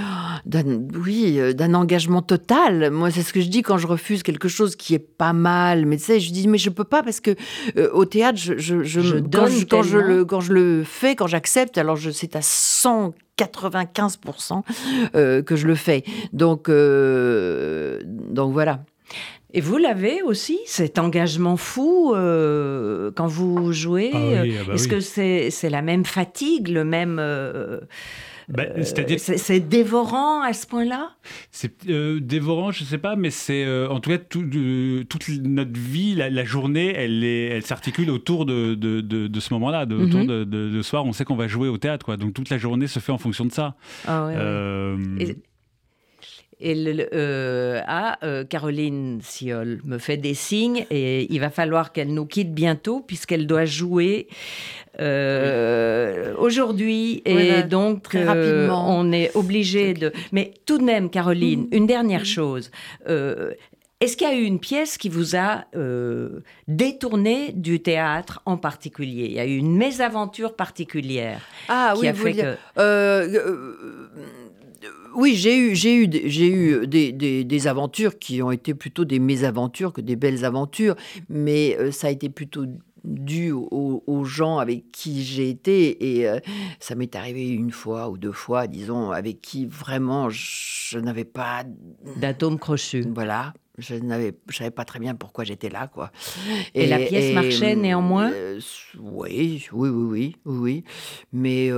d'un oui d'un engagement total. Moi c'est ce que je dis quand je refuse quelque chose qui est pas mal. Mais tu sais je dis mais je peux pas parce que euh, au théâtre je, je, je, quand, je quand, je le quand je le fais quand j'accepte alors je c'est à 195% euh, que je le fais. Donc euh, donc voilà. Et vous l'avez aussi, cet engagement fou euh, quand vous jouez ah ah bah Est-ce que c'est la même fatigue, le même... Euh, bah, euh, c'est dévorant à ce point-là? C'est dévorant, je ne sais pas, mais c'est en tout cas toute notre vie, la, journée, elle, elle s'articule autour de, de, de, ce moment-là, de, autour mhm. de, soir. On sait qu'on va jouer au théâtre, quoi. Donc toute la journée se fait en fonction de ça. Ah ouais, et euh, ah, euh, Caroline Siol me fait des signes et il va falloir qu'elle nous quitte bientôt puisqu'elle doit jouer euh, aujourd'hui et donc très rapidement. on est obligé de. Mais tout de même, Caroline, mm. une dernière mm. chose. est-ce qu'il y a eu une pièce qui vous a détourné du théâtre en particulier? Il y a eu une mésaventure particulière ah, qui oui, a fait que oui, j'ai eu, j'ai eu, j'ai eu des, des, aventures qui ont été plutôt des mésaventures que des belles aventures, mais euh, ça a été plutôt dû aux, gens avec qui j'ai été et euh, ça m'est arrivé une fois ou deux fois, disons, avec qui vraiment je n'avais pas d'atome crochu. Voilà, je n'avais, je savais pas très bien pourquoi j'étais là, quoi. Et, la pièce marchait néanmoins? Euh, oui, oui, oui, oui, oui, mais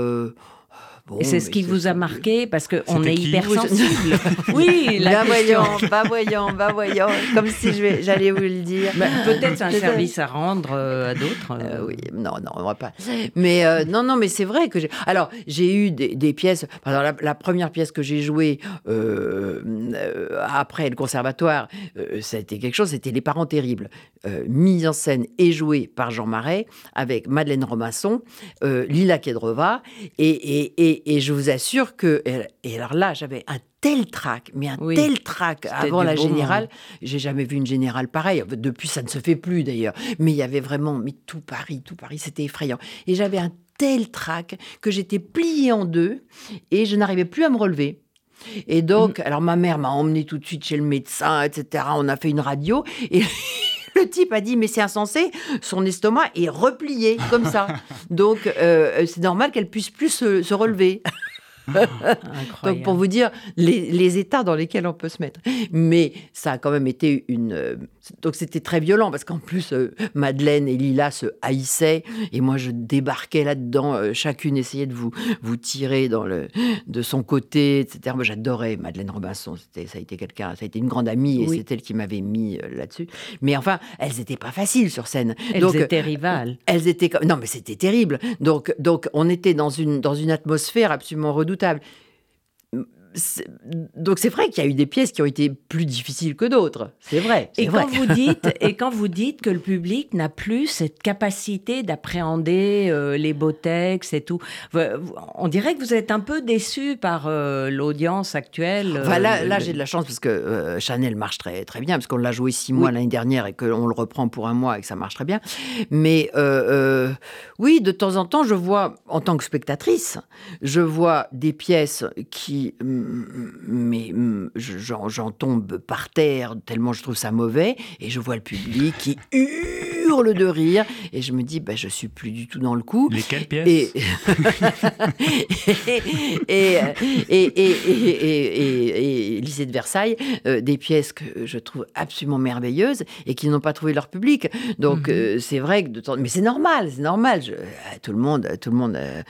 Bon, c'est ce qui vous a marqué parce qu'on est hypersensible. oui, la Bah question. voyons, bah voyons, bah voyons, comme si j'allais vous le dire. Bah, Peut-être c'est un service à rendre euh, à d'autres. Euh, oui, non, non, on va pas. Mais euh, non, non, mais c'est vrai que j'ai. Alors, j'ai eu des, des pièces. Par exemple, la, la première pièce que j'ai jouée euh, euh, après le conservatoire, euh, ça a été quelque chose. C'était Les Parents terribles, euh, mise en scène et jouée par Jean Marais avec Madeleine euh, Lila Kedrova, et, et, et, et je vous assure que. Et alors là, j'avais un tel trac, mais un Oui. tel trac avant la générale. J'ai jamais vu une générale pareille. Depuis, ça ne se fait plus d'ailleurs. Mais il y avait vraiment, mais tout Paris, tout Paris, c'était effrayant. Et j'avais un tel trac que j'étais pliée en deux et je n'arrivais plus à me relever. Et Mm. donc, alors ma mère m'a emmenée tout de suite chez le médecin, etc. On a fait une radio et le type a dit mais c'est insensé, son estomac est replié comme ça. Donc euh, c'est normal qu'elle puisse plus se, se relever. Donc pour vous dire les, les états dans lesquels on peut se mettre. Mais ça a quand même été une... donc c'était très violent parce qu'en plus euh, Madeleine et Lila se haïssaient et moi je débarquais là-dedans. euh, chacune essayait de vous, vous tirer dans le, de son côté, etc. Moi j'adorais Madeleine Robinson. Ça a été quelqu'un, ça a été une grande amie et Oui. c'est elle qui m'avait mis euh, là-dessus. Mais enfin, elles n'étaient pas faciles sur scène. Elles Donc, étaient rivales. elles étaient. Non, mais c'était terrible. Donc, donc on était dans une, dans une atmosphère absolument redoutable. Donc, c'est vrai qu'il y a eu des pièces qui ont été plus difficiles que d'autres. C'est vrai. Et vrai. quand, vous dites, et quand vous dites que le public n'a plus cette capacité d'appréhender euh, les beaux textes et tout, on dirait que vous êtes un peu déçu par euh, l'audience actuelle. euh, Enfin, là, le- j'ai de la chance parce que euh, Chanel marche très, très bien, parce qu'on l'a joué six mois Oui. l'année dernière et qu'on le reprend pour un mois et que ça marche très bien. Mais euh, euh, oui, de temps en temps, je vois, en tant que spectatrice, je vois des pièces qui. Mais mm, je- j'en tombe par terre tellement je trouve ça mauvais et je vois le public qui de rire et je me dis, bah, je suis plus du tout dans le coup. Lesquelles pièces Et, et, et, et, et, et, et- et- et Lycée de Versailles, euh, des pièces que je trouve absolument merveilleuses et qui n'ont pas trouvé leur public. Donc euh, c'est vrai que de temps, mais c'est normal, c'est normal. Je- euh, tout le monde, tout le monde, euh,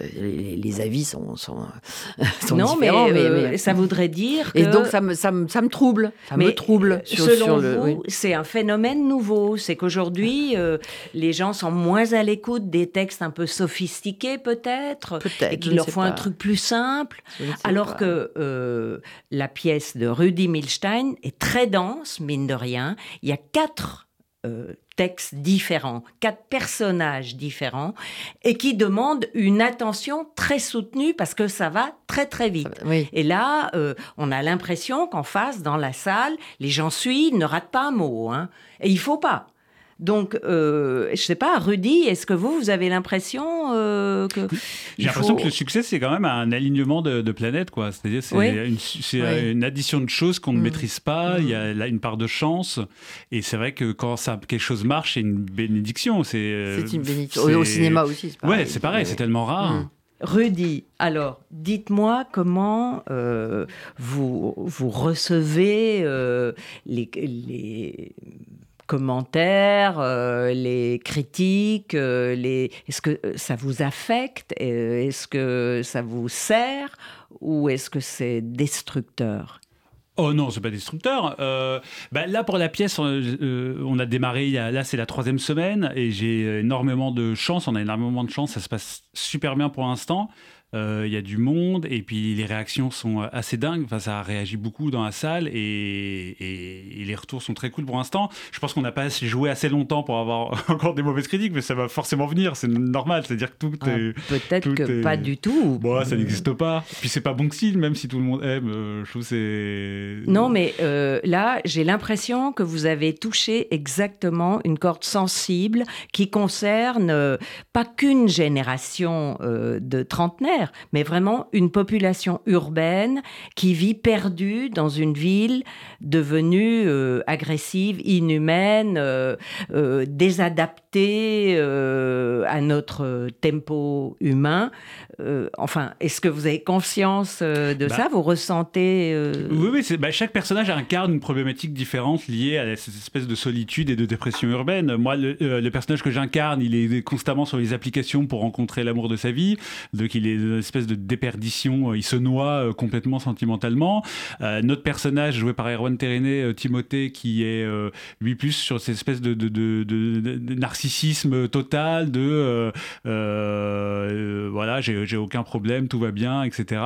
euh, les, les avis sont sont, sont non, mais, différents. mais- euh, mais- ça voudrait dire que. et donc ça me, ça me, ça me trouble, ça me Mais, trouble euh, sur, selon sur le. vous, oui. c'est un phénomène nouveau. C'est qu'aujourd'hui, euh, les gens sont moins à l'écoute des textes un peu sophistiqués, peut-être, Peut-être, et qu'il leur faut un truc plus simple. Alors pas. que euh, la pièce de Rudy Milstein est très dense, mine de rien. Il y a quatre euh, textes différents, quatre personnages différents, et qui demandent une attention très soutenue parce que ça va très très vite. Oui. Et là, euh, on a l'impression qu'en face, dans la salle, les gens suivent, ne ratent pas un mot. hein. Et il faut pas. Donc, euh, je sais pas, Rudy, est-ce que vous, vous avez l'impression euh, que... J'ai l'impression faut- que le succès, c'est quand même un alignement de, de planètes, quoi. C'est-à-dire, c'est Oui. une, c'est Oui. une addition de choses qu'on ne Mm. maîtrise pas. Il y a là une part de chance. Et c'est vrai que quand ça, quelque chose marche, c'est une bénédiction. C'est euh, C'est une bénédiction. Au, cinéma aussi, c'est pareil. Ouais, c'est pareil, c'est tellement rare. Mm. Rudy, alors, dites-moi comment euh, vous, vous recevez euh, les, les commentaires, euh, les critiques, euh, est-ce que euh, ça vous affecte Est-ce que ça vous sert Ou est-ce que c'est destructeur? Oh non, c'est pas destructeur. Bah, là, pour la pièce, on, a démarré, là c'est la troisième semaine et j'ai énormément de chance, on a énormément de chance, ça se passe super bien pour l'instant. Euh, Il y a du monde et puis les réactions sont assez dingues, enfin, ça réagit beaucoup dans la salle et, et- et les retours sont très cool pour l'instant. Je pense qu'on n'a pas joué assez longtemps pour avoir encore des mauvaises critiques, mais ça va forcément venir, c'est normal, c'est-à-dire que tout Ah, est... Peut-être que est- pas du tout. Bon, ça n'existe pas. Puis c'est pas bon signe, même si tout le monde aime. euh, je trouve c'est. Non, mais euh, là, j'ai l'impression que vous avez touché exactement une corde sensible qui concerne euh, pas qu'une génération euh, de trentenaires, mais vraiment une population urbaine qui vit perdue dans une ville devenue euh, agressive, inhumaine, euh, euh, désadaptée à notre tempo humain. Enfin, est-ce que vous avez conscience de Bah, ça? Vous ressentez Oui, oui, bah, chaque personnage incarne une problématique différente liée à cette espèce de solitude et de dépression urbaine. Moi, le, le personnage que j'incarne, il est constamment sur les applications pour rencontrer l'amour de sa vie. Donc, il est une espèce de déperdition. Il se noie complètement sentimentalement. notre personnage, joué par Erwan Terené, Timothée, qui est lui plus sur cette espèce de, de, de, narcissisme total, de voilà, j'ai aucun problème, tout va bien, etc.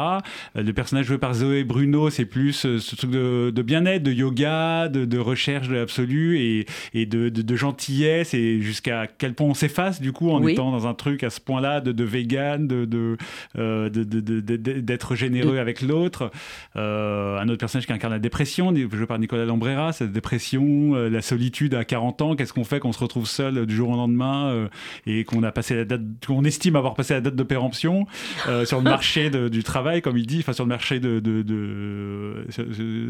Le personnage joué par Zoé Bruno, c'est plus ce truc de, bien-être, de yoga, de, recherche de l'absolu et, et de, gentillesse et jusqu'à quel point on s'efface du coup en étant dans un truc à ce point-là de, vegan, de, euh, d'être généreux avec l'autre. Euh, un autre personnage qui incarne la dépression, joué par Nicolas Lambrera, cette dépression, euh, la solitude à 40 ans, qu'est-ce qu'on fait quand on se retrouve seul du jour au lendemain et qu'on a passé la date, qu'on estime avoir passé la date de péremption sur le marché du travail, comme il dit, enfin sur le marché de,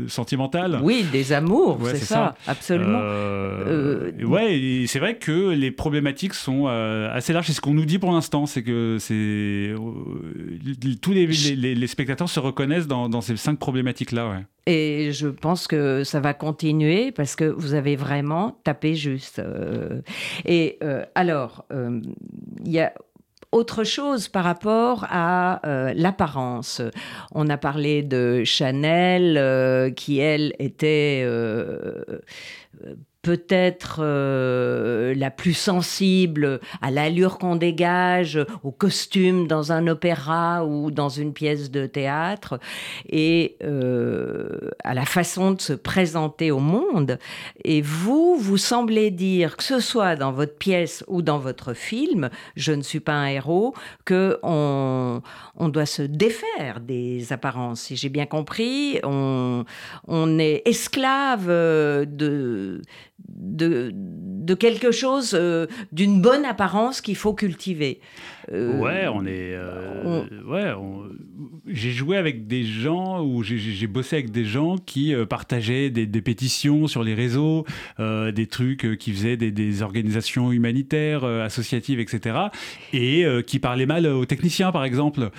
sentimental. Oui, des amours, c'est ça, absolument. Euh, ouais, c'est vrai que les problématiques sont assez larges. C'est ce qu'on nous dit pour l'instant, c'est que c'est tous les, les, spectateurs se reconnaissent dans, dans ces cinq problématiques-là. Ouais. Et je pense que ça va continuer parce que vous avez vraiment tapé juste. Et alors, il y a autre chose par rapport à l'apparence. On a parlé de Chanel, qui elle était peut-être euh, la plus sensible à l'allure qu'on dégage, au costume dans un opéra ou dans une pièce de théâtre, et euh, à la façon de se présenter au monde. Et vous, vous semblez dire, que ce soit dans votre pièce ou dans votre film, je ne suis pas un héros, que on, doit se défaire des apparences. Si j'ai bien compris, on, on est esclave de de, quelque chose, euh, d'une bonne apparence qu'il faut cultiver. Euh, ouais, on est. Euh, ouais, j'ai joué avec des gens ou j'ai bossé avec des gens qui partageaient des, pétitions sur les réseaux, des trucs qui faisaient des, organisations humanitaires, associatives, etc. Et qui parlaient mal aux techniciens, par exemple,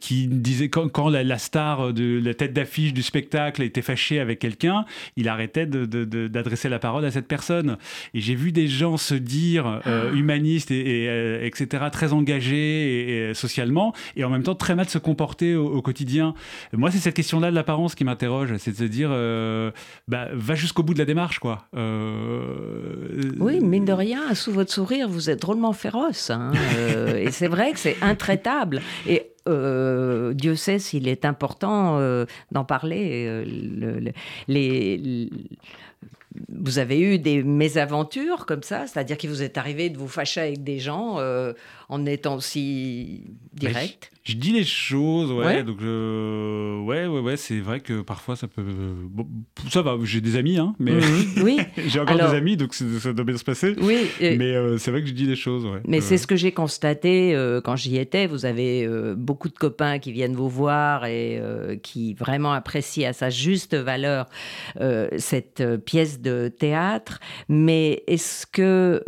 qui disaient quand, quand la, star de la tête d'affiche du spectacle était fâchée avec quelqu'un, il arrêtait d'adresser la parole à cette personne. Et j'ai vu des gens se dire euh, ah. humanistes et, euh, etc. très engagés et, socialement et en même temps très mal se comporter au, quotidien. Moi, c'est cette question-là de l'apparence qui m'interroge, c'est de se dire euh, bah, va jusqu'au bout de la démarche, quoi. Oui, mine de rien, sous votre sourire, vous êtes drôlement féroce. Hein, et c'est vrai que c'est intraitable. Et Dieu sait s'il est important d'en parler. les, vous avez eu des mésaventures comme ça, c'est-à-dire qu'il vous est arrivé de vous fâcher avec des gens euh, en étant aussi direct je, dis les choses, ouais. Donc, ouais, ouais, ouais, c'est vrai que parfois ça peut. ça va, j'ai des amis, hein, mais. Mhm. oui. j'ai encore des amis, donc ça doit bien se passer. Oui. Mais euh, c'est vrai que je dis les choses, ouais. Mais c'est ce que j'ai constaté euh, quand j'y étais. Vous avez euh, beaucoup de copains qui viennent vous voir et qui vraiment apprécient à sa juste valeur cette pièce de théâtre. Mais est-ce que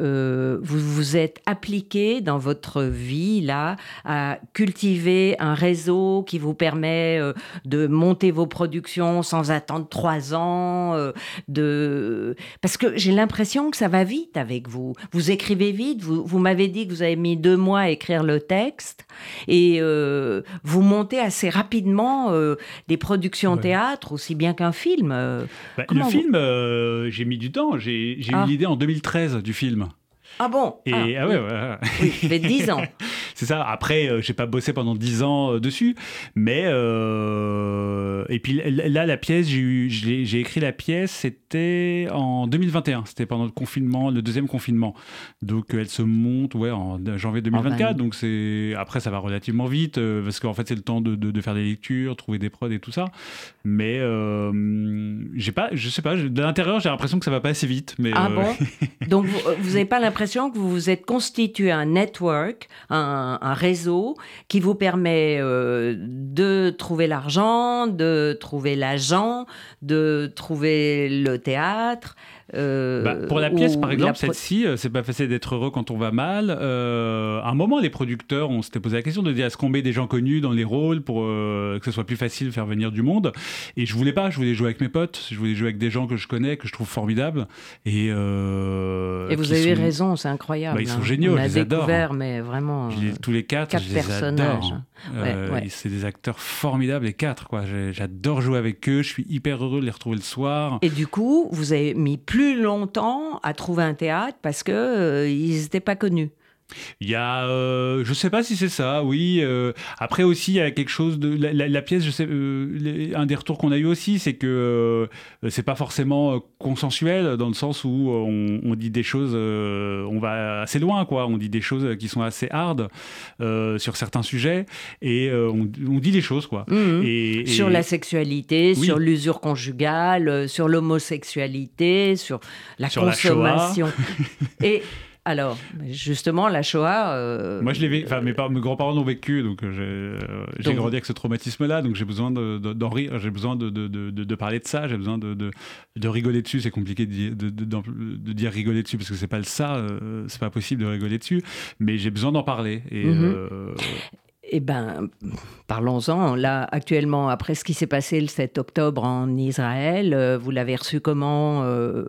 vous vous êtes appliqué dans votre vie, là, à cultiver un réseau qui vous permet euh, de monter vos productions sans attendre trois ans, euh, de... parce que j'ai l'impression que ça va vite avec vous. Vous écrivez vite, vous, vous m'avez dit que vous avez mis deux mois à écrire le texte, et euh, vous montez assez rapidement des productions théâtre, aussi bien qu'un film. Bah, le film, j'ai mis du temps, j'ai eu ah. l'idée en 2013 du film. Ah bon? Et, ah, ah ouais, ouais. Oui, fait 10 ans. c'est ça. Après, je euh, j'ai pas bossé pendant 10 ans euh, dessus, mais euh, et puis là, la pièce, j'ai écrit la pièce, c'était en 2021. C'était pendant le confinement, le deuxième confinement. Donc elle se monte, ouais, en janvier 2024. donc c'est après, ça va relativement vite parce qu'en fait, c'est le temps de, de, faire des lectures, trouver des prods et tout ça. Mais j'ai pas, je sais pas, de l'intérieur, j'ai l'impression que ça va pas assez vite. Mais ah bon? Donc vous, vous avez pas l'impression que vous vous êtes constitué un network, un, réseau qui vous permet euh, de trouver l'argent, de trouver l'agent, de trouver le théâtre, euh, bah, pour la pièce, par exemple, celle-ci, euh, c'est pas facile d'être heureux quand on va mal. Euh, à un moment, les producteurs, on s'était posé la question de dire est-ce qu'on met des gens connus dans les rôles pour que ce soit plus facile de faire venir du monde? Et je voulais pas, je voulais jouer avec mes potes. Je voulais jouer avec des gens que je connais, que je trouve formidables. Et, et vous avez sont- raison, c'est incroyable. Bah, ils sont hein. géniaux, On je les adore. découvert, mais vraiment. Les- tous les quatre, quatre je les personnages. adore. Ouais, Euh, ouais. C'est des acteurs formidables, les quatre. quoi. J'adore jouer avec eux. Je suis hyper heureux de les retrouver le soir. Et du coup, vous avez mis plus longtemps à trouver un théâtre parce que euh, ils n'étaient pas connus. Il y a, euh, je sais pas si c'est ça, oui. euh, après aussi, il y a quelque chose de la, la- la pièce. Je sais, euh, les- un des retours qu'on a eu aussi, c'est que euh, c'est pas forcément consensuel dans le sens où on, on dit des choses, on va assez loin, quoi. On dit des choses qui sont assez hard sur certains sujets et on, on dit les choses, quoi. Mhm. Et, et- Sur la sexualité, Oui. sur l'usure conjugale, sur l'homosexualité, sur la Sur la consommation. Et alors, justement, la Shoah. euh, Moi, je l'ai vécu. Enfin, mes, par- mes grands-parents l'ont vécu, donc euh, j'ai euh, Donc- grandi avec ce traumatisme-là, donc j'ai besoin de- de- d'en rire, j'ai besoin de, de, de, de- de parler de ça, j'ai besoin de, rigoler dessus. C'est compliqué de, dire- rigoler dessus parce que c'est pas le ça, euh, c'est pas possible de rigoler dessus, mais j'ai besoin d'en parler. Et Mhm. euh, Eh bien, parlons-en. Là, actuellement, après ce qui s'est passé le 7 octobre en Israël, euh, vous l'avez reçu comment euh,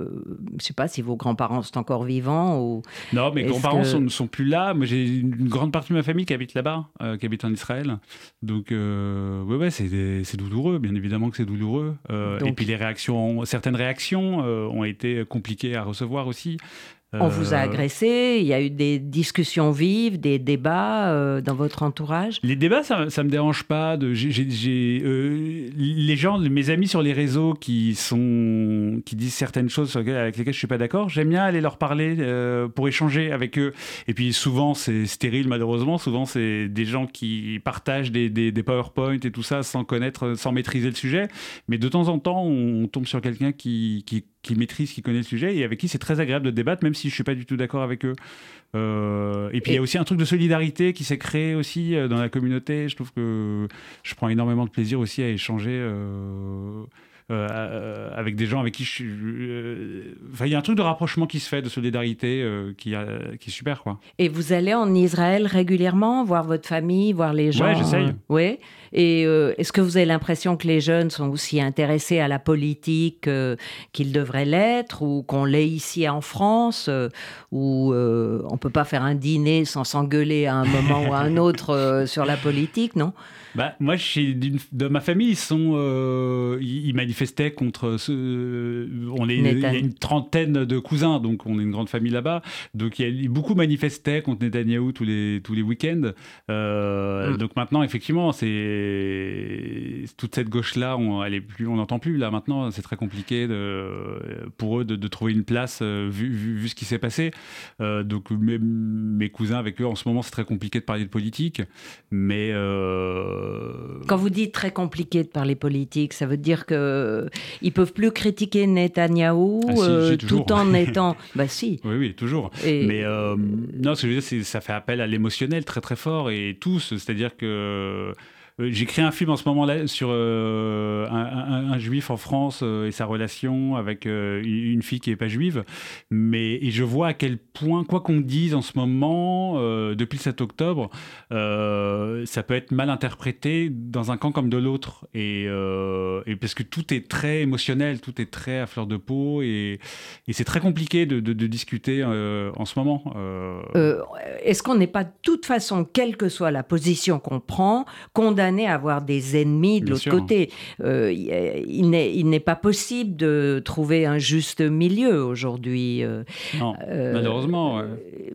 Je ne sais pas si vos grands-parents sont encore vivants ou... non, mes grands-parents que- ne sont plus là. Moi, j'ai une grande partie de ma famille qui habite là-bas, euh, qui habite en Israël. Donc, euh, ouais, c'est douloureux, bien évidemment que c'est douloureux. Donc- et puis les réactions, certaines réactions ont été compliquées à recevoir aussi. On vous a Euh, agressé, il y a eu des discussions vives, des débats euh, dans votre entourage? Les débats, ça, ça me dérange pas. De, euh, les gens, mes amis sur les réseaux qui sont, qui disent certaines choses avec lesquelles je suis pas d'accord, j'aime bien aller leur parler euh, pour échanger avec eux. Et puis souvent, c'est stérile malheureusement. Souvent, c'est des gens qui partagent des, des, des PowerPoint et tout ça sans connaître, sans maîtriser le sujet. Mais de temps en temps, on, tombe sur quelqu'un qui, qui, qui maîtrise, qui connaît le sujet et avec qui c'est très agréable de débattre, même si je suis pas du tout d'accord avec eux. Euh, et puis il y a aussi un truc de solidarité qui s'est créé aussi euh, dans la communauté. Je trouve que je prends énormément de plaisir aussi à échanger euh, avec des gens avec qui je suis. euh, Enfin, il y a un truc de rapprochement qui se fait, de solidarité, euh, qui, a- qui est super, quoi. Et vous allez en Israël régulièrement voir votre famille, voir les gens? Ouais, j'essaye. euh, ouais. Et euh, est-ce que vous avez l'impression que les jeunes sont aussi intéressés à la politique euh, qu'ils devraient l'être, ou qu'on l'est ici en France, euh, où euh, on peut pas faire un dîner sans s'engueuler à un moment ou à un autre euh, sur la politique, non? Bah, moi, je suis de ma famille, ils sont, euh, ils, manifestaient contre ce. On est, il y a une trentaine de cousins, donc on est une grande famille là-bas. Donc il y a, beaucoup manifestaient contre Netanyahou tous les tous les week-ends. Euh, Mm. Donc maintenant, effectivement, c'est toute cette gauche-là, on est plus, n'entend plus là maintenant. C'est très compliqué de, pour eux de, de trouver une place euh, vu, vu, vu ce qui s'est passé. Euh, donc mes, mes cousins avec eux en ce moment, c'est très compliqué de parler de politique, mais euh, Quand vous dites très compliqué de parler politique, ça veut dire que ils peuvent plus critiquer Netanyahou Ah si, euh, tout en étant. bah si. Oui, oui, toujours. Et- Mais euh, non, ce que je veux dire, c'est ça fait appel à l'émotionnel très très fort et tous. C'est-à-dire que euh, créé un film en ce moment-là sur euh, un, juif en France euh, et sa relation avec une fille qui n'est pas juive. Mais et je vois à quel point, quoi qu'on dise en ce moment, depuis le 7 octobre, ça peut être mal interprété dans un camp comme de l'autre. Et, parce que tout est très émotionnel, tout est très à fleur de peau et, et c'est très compliqué de, de- discuter en ce moment. Est-ce qu'on n'est pas de toute façon, quelle que soit la position qu'on prend, condamné à avoir des ennemis de l'autre côté Euh, Il il n'est pas possible de trouver un juste milieu aujourd'hui. euh, non, euh, malheureusement. ouais.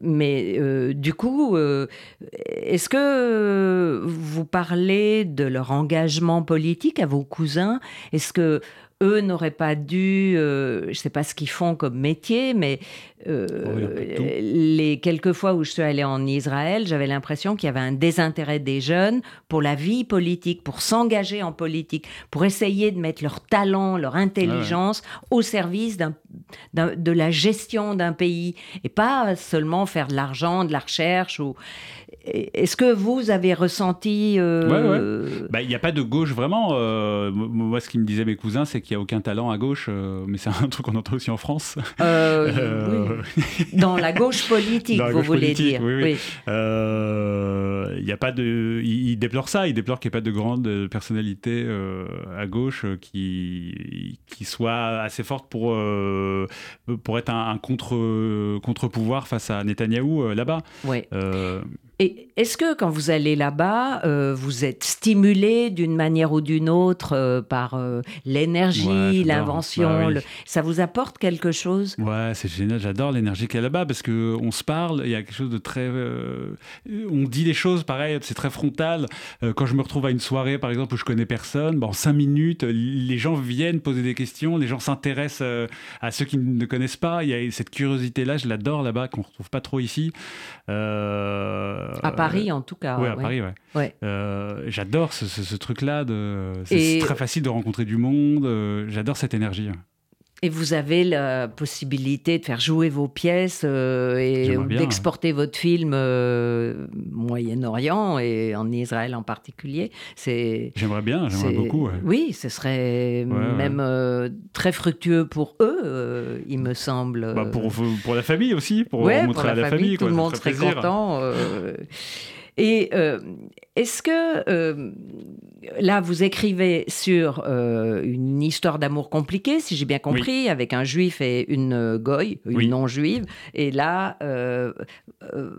Mais euh, du coup, euh, est-ce que vous parlez de leur engagement politique à vos cousins? Est-ce que eux n'auraient pas dû, euh, je ne sais pas ce qu'ils font comme métier, mais euh, Oui, les quelques fois où je suis allée en Israël, j'avais l'impression qu'il y avait un désintérêt des jeunes pour la vie politique, pour s'engager en politique, pour essayer de mettre leur talent, leur intelligence au service d'un- d'un- de la gestion d'un pays et pas seulement faire de l'argent, de la recherche. Ou... Est-ce que vous avez ressenti... euh, Bah, Il n'y a pas de gauche vraiment. euh, moi, ce qui me disaient mes cousins, c'est qu'il n'y a aucun talent à gauche, euh, mais c'est un truc qu'on entend aussi en France. euh, oui. Dans la gauche politique, la vous gauche voulez politique, dire. oui, oui. Il y a pas de, il, déplore ça, il déplore qu'il n'y ait pas de grande personnalité à gauche qui qui soit assez forte pour pour être un, contre contre pouvoir face à Netanyahou là-bas. Ouais. Et est-ce que quand vous allez là-bas, euh, vous êtes stimulé d'une manière ou d'une autre euh, par euh, l'énergie, l'invention bah Ça vous apporte quelque chose? Ouais, c'est génial. J'adore l'énergie qu'il y a là-bas parce qu'on se parle, il y a quelque chose de très. on dit des choses, pareil, c'est très frontal. quand je me retrouve à une soirée, par exemple, où je connais personne, bah, en cinq minutes, les gens viennent poser des questions, les gens s'intéressent à ceux qui ne connaissent pas. Il y a cette curiosité-là, je l'adore là-bas, qu'on ne retrouve pas trop ici. Euh, à Paris, en tout cas. Oui, à Paris, ouais. Euh, j'adore ce, truc-là. C'est très facile de rencontrer du monde. Euh, j'adore cette énergie. Et vous avez la possibilité de faire jouer vos pièces euh, et d'exporter votre film euh, Moyen-Orient et en Israël en particulier. C'est. J'aimerais bien, j'aimerais beaucoup. Oui, ce serait même euh, très fructueux pour eux, il me semble. Bah, pour, pour la famille aussi, pour montrer à la famille. tout le monde serait content. Et est-ce que là, vous écrivez sur euh, une histoire d'amour compliquée, si j'ai bien compris, avec un juif et une euh, goy, une non-juive. Et là, euh,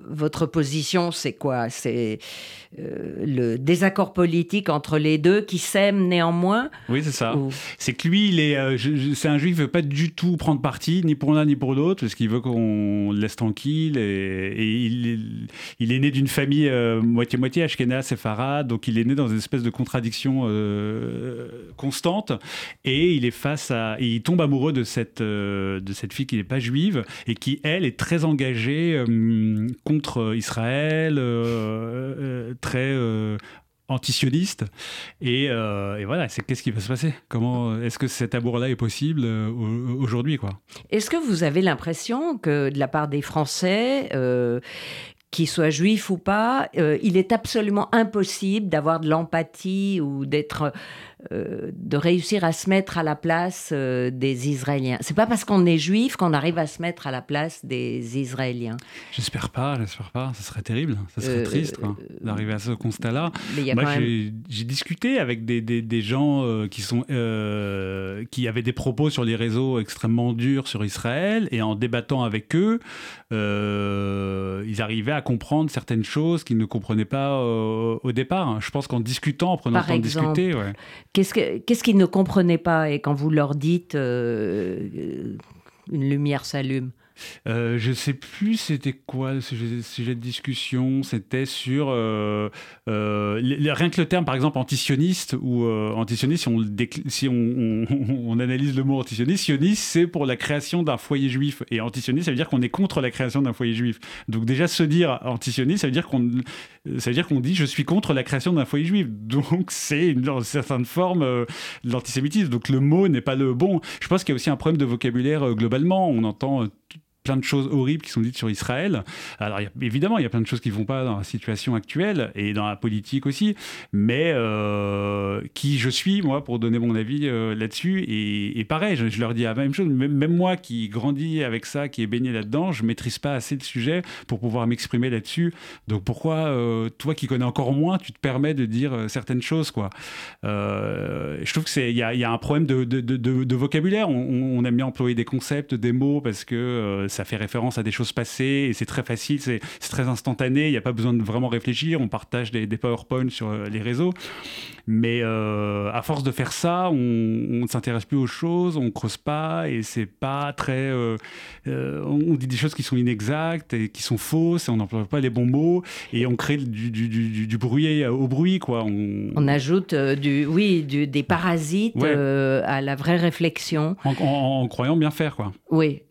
votre position, c'est quoi? C'est le désaccord politique entre les deux qui s'aiment néanmoins? Oui, c'est ça. C'est que lui, c'est un juif qui veut pas du tout prendre parti, ni pour l'un ni pour l'autre, parce qu'il veut qu'on le laisse tranquille. Et, il, il, est né d'une famille moitié-moitié, Ashkenaz Farad, donc il est né dans une espèce de contradiction euh, constante. Et il est face à il tombe amoureux de cette euh, de cette fille qui n'est pas juive et qui elle est très engagée euh, contre Israël très antisioniste. Et, et, voilà c'est qu'est-ce qui va se passer? Comment est-ce que cet amour là est possible aujourd'hui quoi? Est-ce que vous avez l'impression que de la part des Français qu'il soit juif ou pas, euh, il est absolument impossible d'avoir de l'empathie ou d'être euh, de réussir à se mettre à la place euh, des Israéliens. C'est pas parce qu'on est juif qu'on arrive à se mettre à la place des Israéliens. J'espère pas, j'espère pas. Ce serait terrible, ce serait euh, triste d'arriver à ce constat-là. Moi, j'ai discuté avec des, des, gens qui sont qui avaient des propos sur les réseaux extrêmement durs sur Israël et en débattant avec eux, ils arrivaient à comprendre certaines choses qu'ils ne comprenaient pas au départ. Je pense qu'en discutant, en prenant le temps de discuter, ouais. Qu'est-ce qu'ils ne comprenaient pas? Et quand vous leur dites euh, une lumière s'allume euh, je sais plus c'était quoi le sujet, de discussion. C'était sur euh, euh, rien que le terme, par exemple, antisioniste ou antisioniste. Si, on, si on, analyse le mot antisioniste, sioniste, c'est pour la création d'un foyer juif. Et antisioniste, ça veut dire qu'on est contre la création d'un foyer juif. Donc déjà se dire antisioniste, ça veut dire qu'on ça veut dire qu'on dit je suis contre la création d'un foyer juif. Donc c'est une, certaine forme de l'antisémitisme. Donc le mot n'est pas le bon. Je pense qu'il y a aussi un problème de vocabulaire globalement. On entend plein de choses horribles qui sont dites sur Israël. Alors évidemment, il y a plein de choses qui ne vont pas dans la situation actuelle et dans la politique aussi, mais euh, qui je suis, moi, pour donner mon avis euh, là-dessus. Et, pareil, je, leur dis la même chose, même, moi qui grandis avec ça, qui est baigné là-dedans, je maîtrise pas assez le sujet pour pouvoir m'exprimer là-dessus. Donc pourquoi, euh, toi qui connais encore moins, tu te permets de dire certaines choses, quoi? je trouve qu'il y, y a, un problème de, vocabulaire. On, on, aime bien employer des concepts, des mots, parce que ça fait référence à des choses passées et c'est très facile, c'est très instantané, il n'y a pas besoin de vraiment réfléchir, on partage des, des PowerPoint sur euh, les réseaux. Mais euh, à force de faire ça, on ne s'intéresse plus aux choses, on creuse pas et c'est pas très. Euh, euh, on dit des choses qui sont inexactes et qui sont fausses et on n'emploie pas les bons mots et on crée du, du, du, bruit au bruit quoi. On, ajoute du, oui, des parasites à la vraie réflexion. En, croyant bien faire quoi. Oui,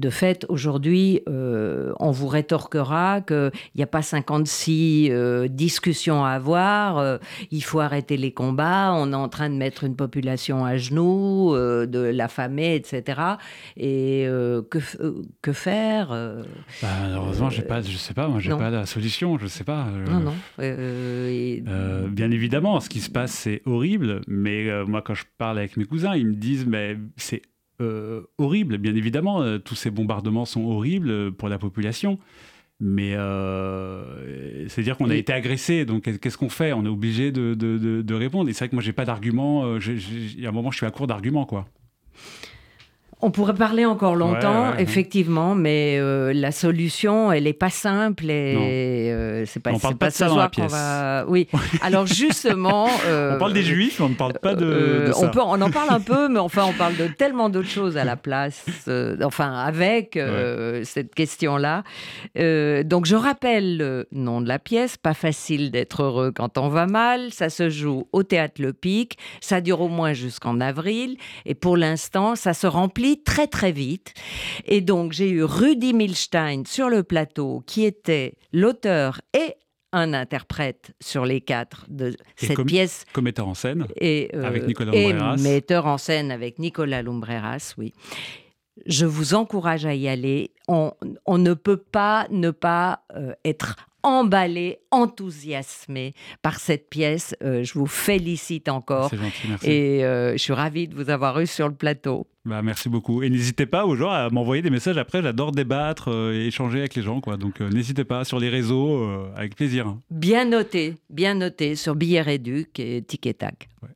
de fait, aujourd'hui, on vous rétorquera qu'il n'y a pas 56 discussions à avoir. il faut arrêter les combats, on est en train de mettre une population à genoux, euh, de l'affamer, etc. Et euh, que, euh, que faire bah, Malheureusement, j'ai pas, je sais pas, moi, j'ai pas la solution, je sais pas. Non, non. bien évidemment, ce qui se passe, c'est horrible, mais moi, quand je parle avec mes cousins, ils me disent, mais c'est horrible, bien évidemment, tous ces bombardements sont horribles pour la population. Mais c'est-à-dire qu'on a été agressé, donc qu'est-ce qu'on fait? On est obligé de, de, de, répondre. Et c'est vrai que moi, j'ai pas d'argument. Il y a un moment, je suis à court d'arguments, quoi. On pourrait parler encore longtemps, effectivement, mais euh, la solution, elle n'est pas simple et euh, c'est pas, on parle pas, de ça ce soir qu'on va. Oui. Alors justement, on parle des Juifs, mais on ne parle pas de, ça. On, peut, on, en parle un peu, mais enfin, on parle de tellement d'autres choses à la place. enfin, avec cette question-là. donc, je rappelle le nom de la pièce. Pas facile d'être heureux quand on va mal. Ça se joue au théâtre Le Pic. Ça dure au moins jusqu'en avril. Et pour l'instant, ça se remplit très très vite. Et donc j'ai eu Rudy Milstein sur le plateau, qui était l'auteur et un interprète sur les quatre de cette pièce. Comme metteur en scène et, euh, avec Nicolas Lumbreras. Et metteur en scène avec Nicolas Lumbreras, oui. Je vous encourage à y aller. On, on ne peut pas ne pas euh, être emballé, enthousiasmé par cette pièce. Euh, je vous félicite encore. Gentil, merci. Et je suis ravie de vous avoir eu sur le plateau. Bah, merci beaucoup. Et n'hésitez pas aux gens à m'envoyer des messages après. J'adore débattre euh, et échanger avec les gens. Quoi. Donc euh, n'hésitez pas sur les réseaux, euh, avec plaisir. Bien noté, bien noté sur Billet Réduc et Tic et Tac. Ouais.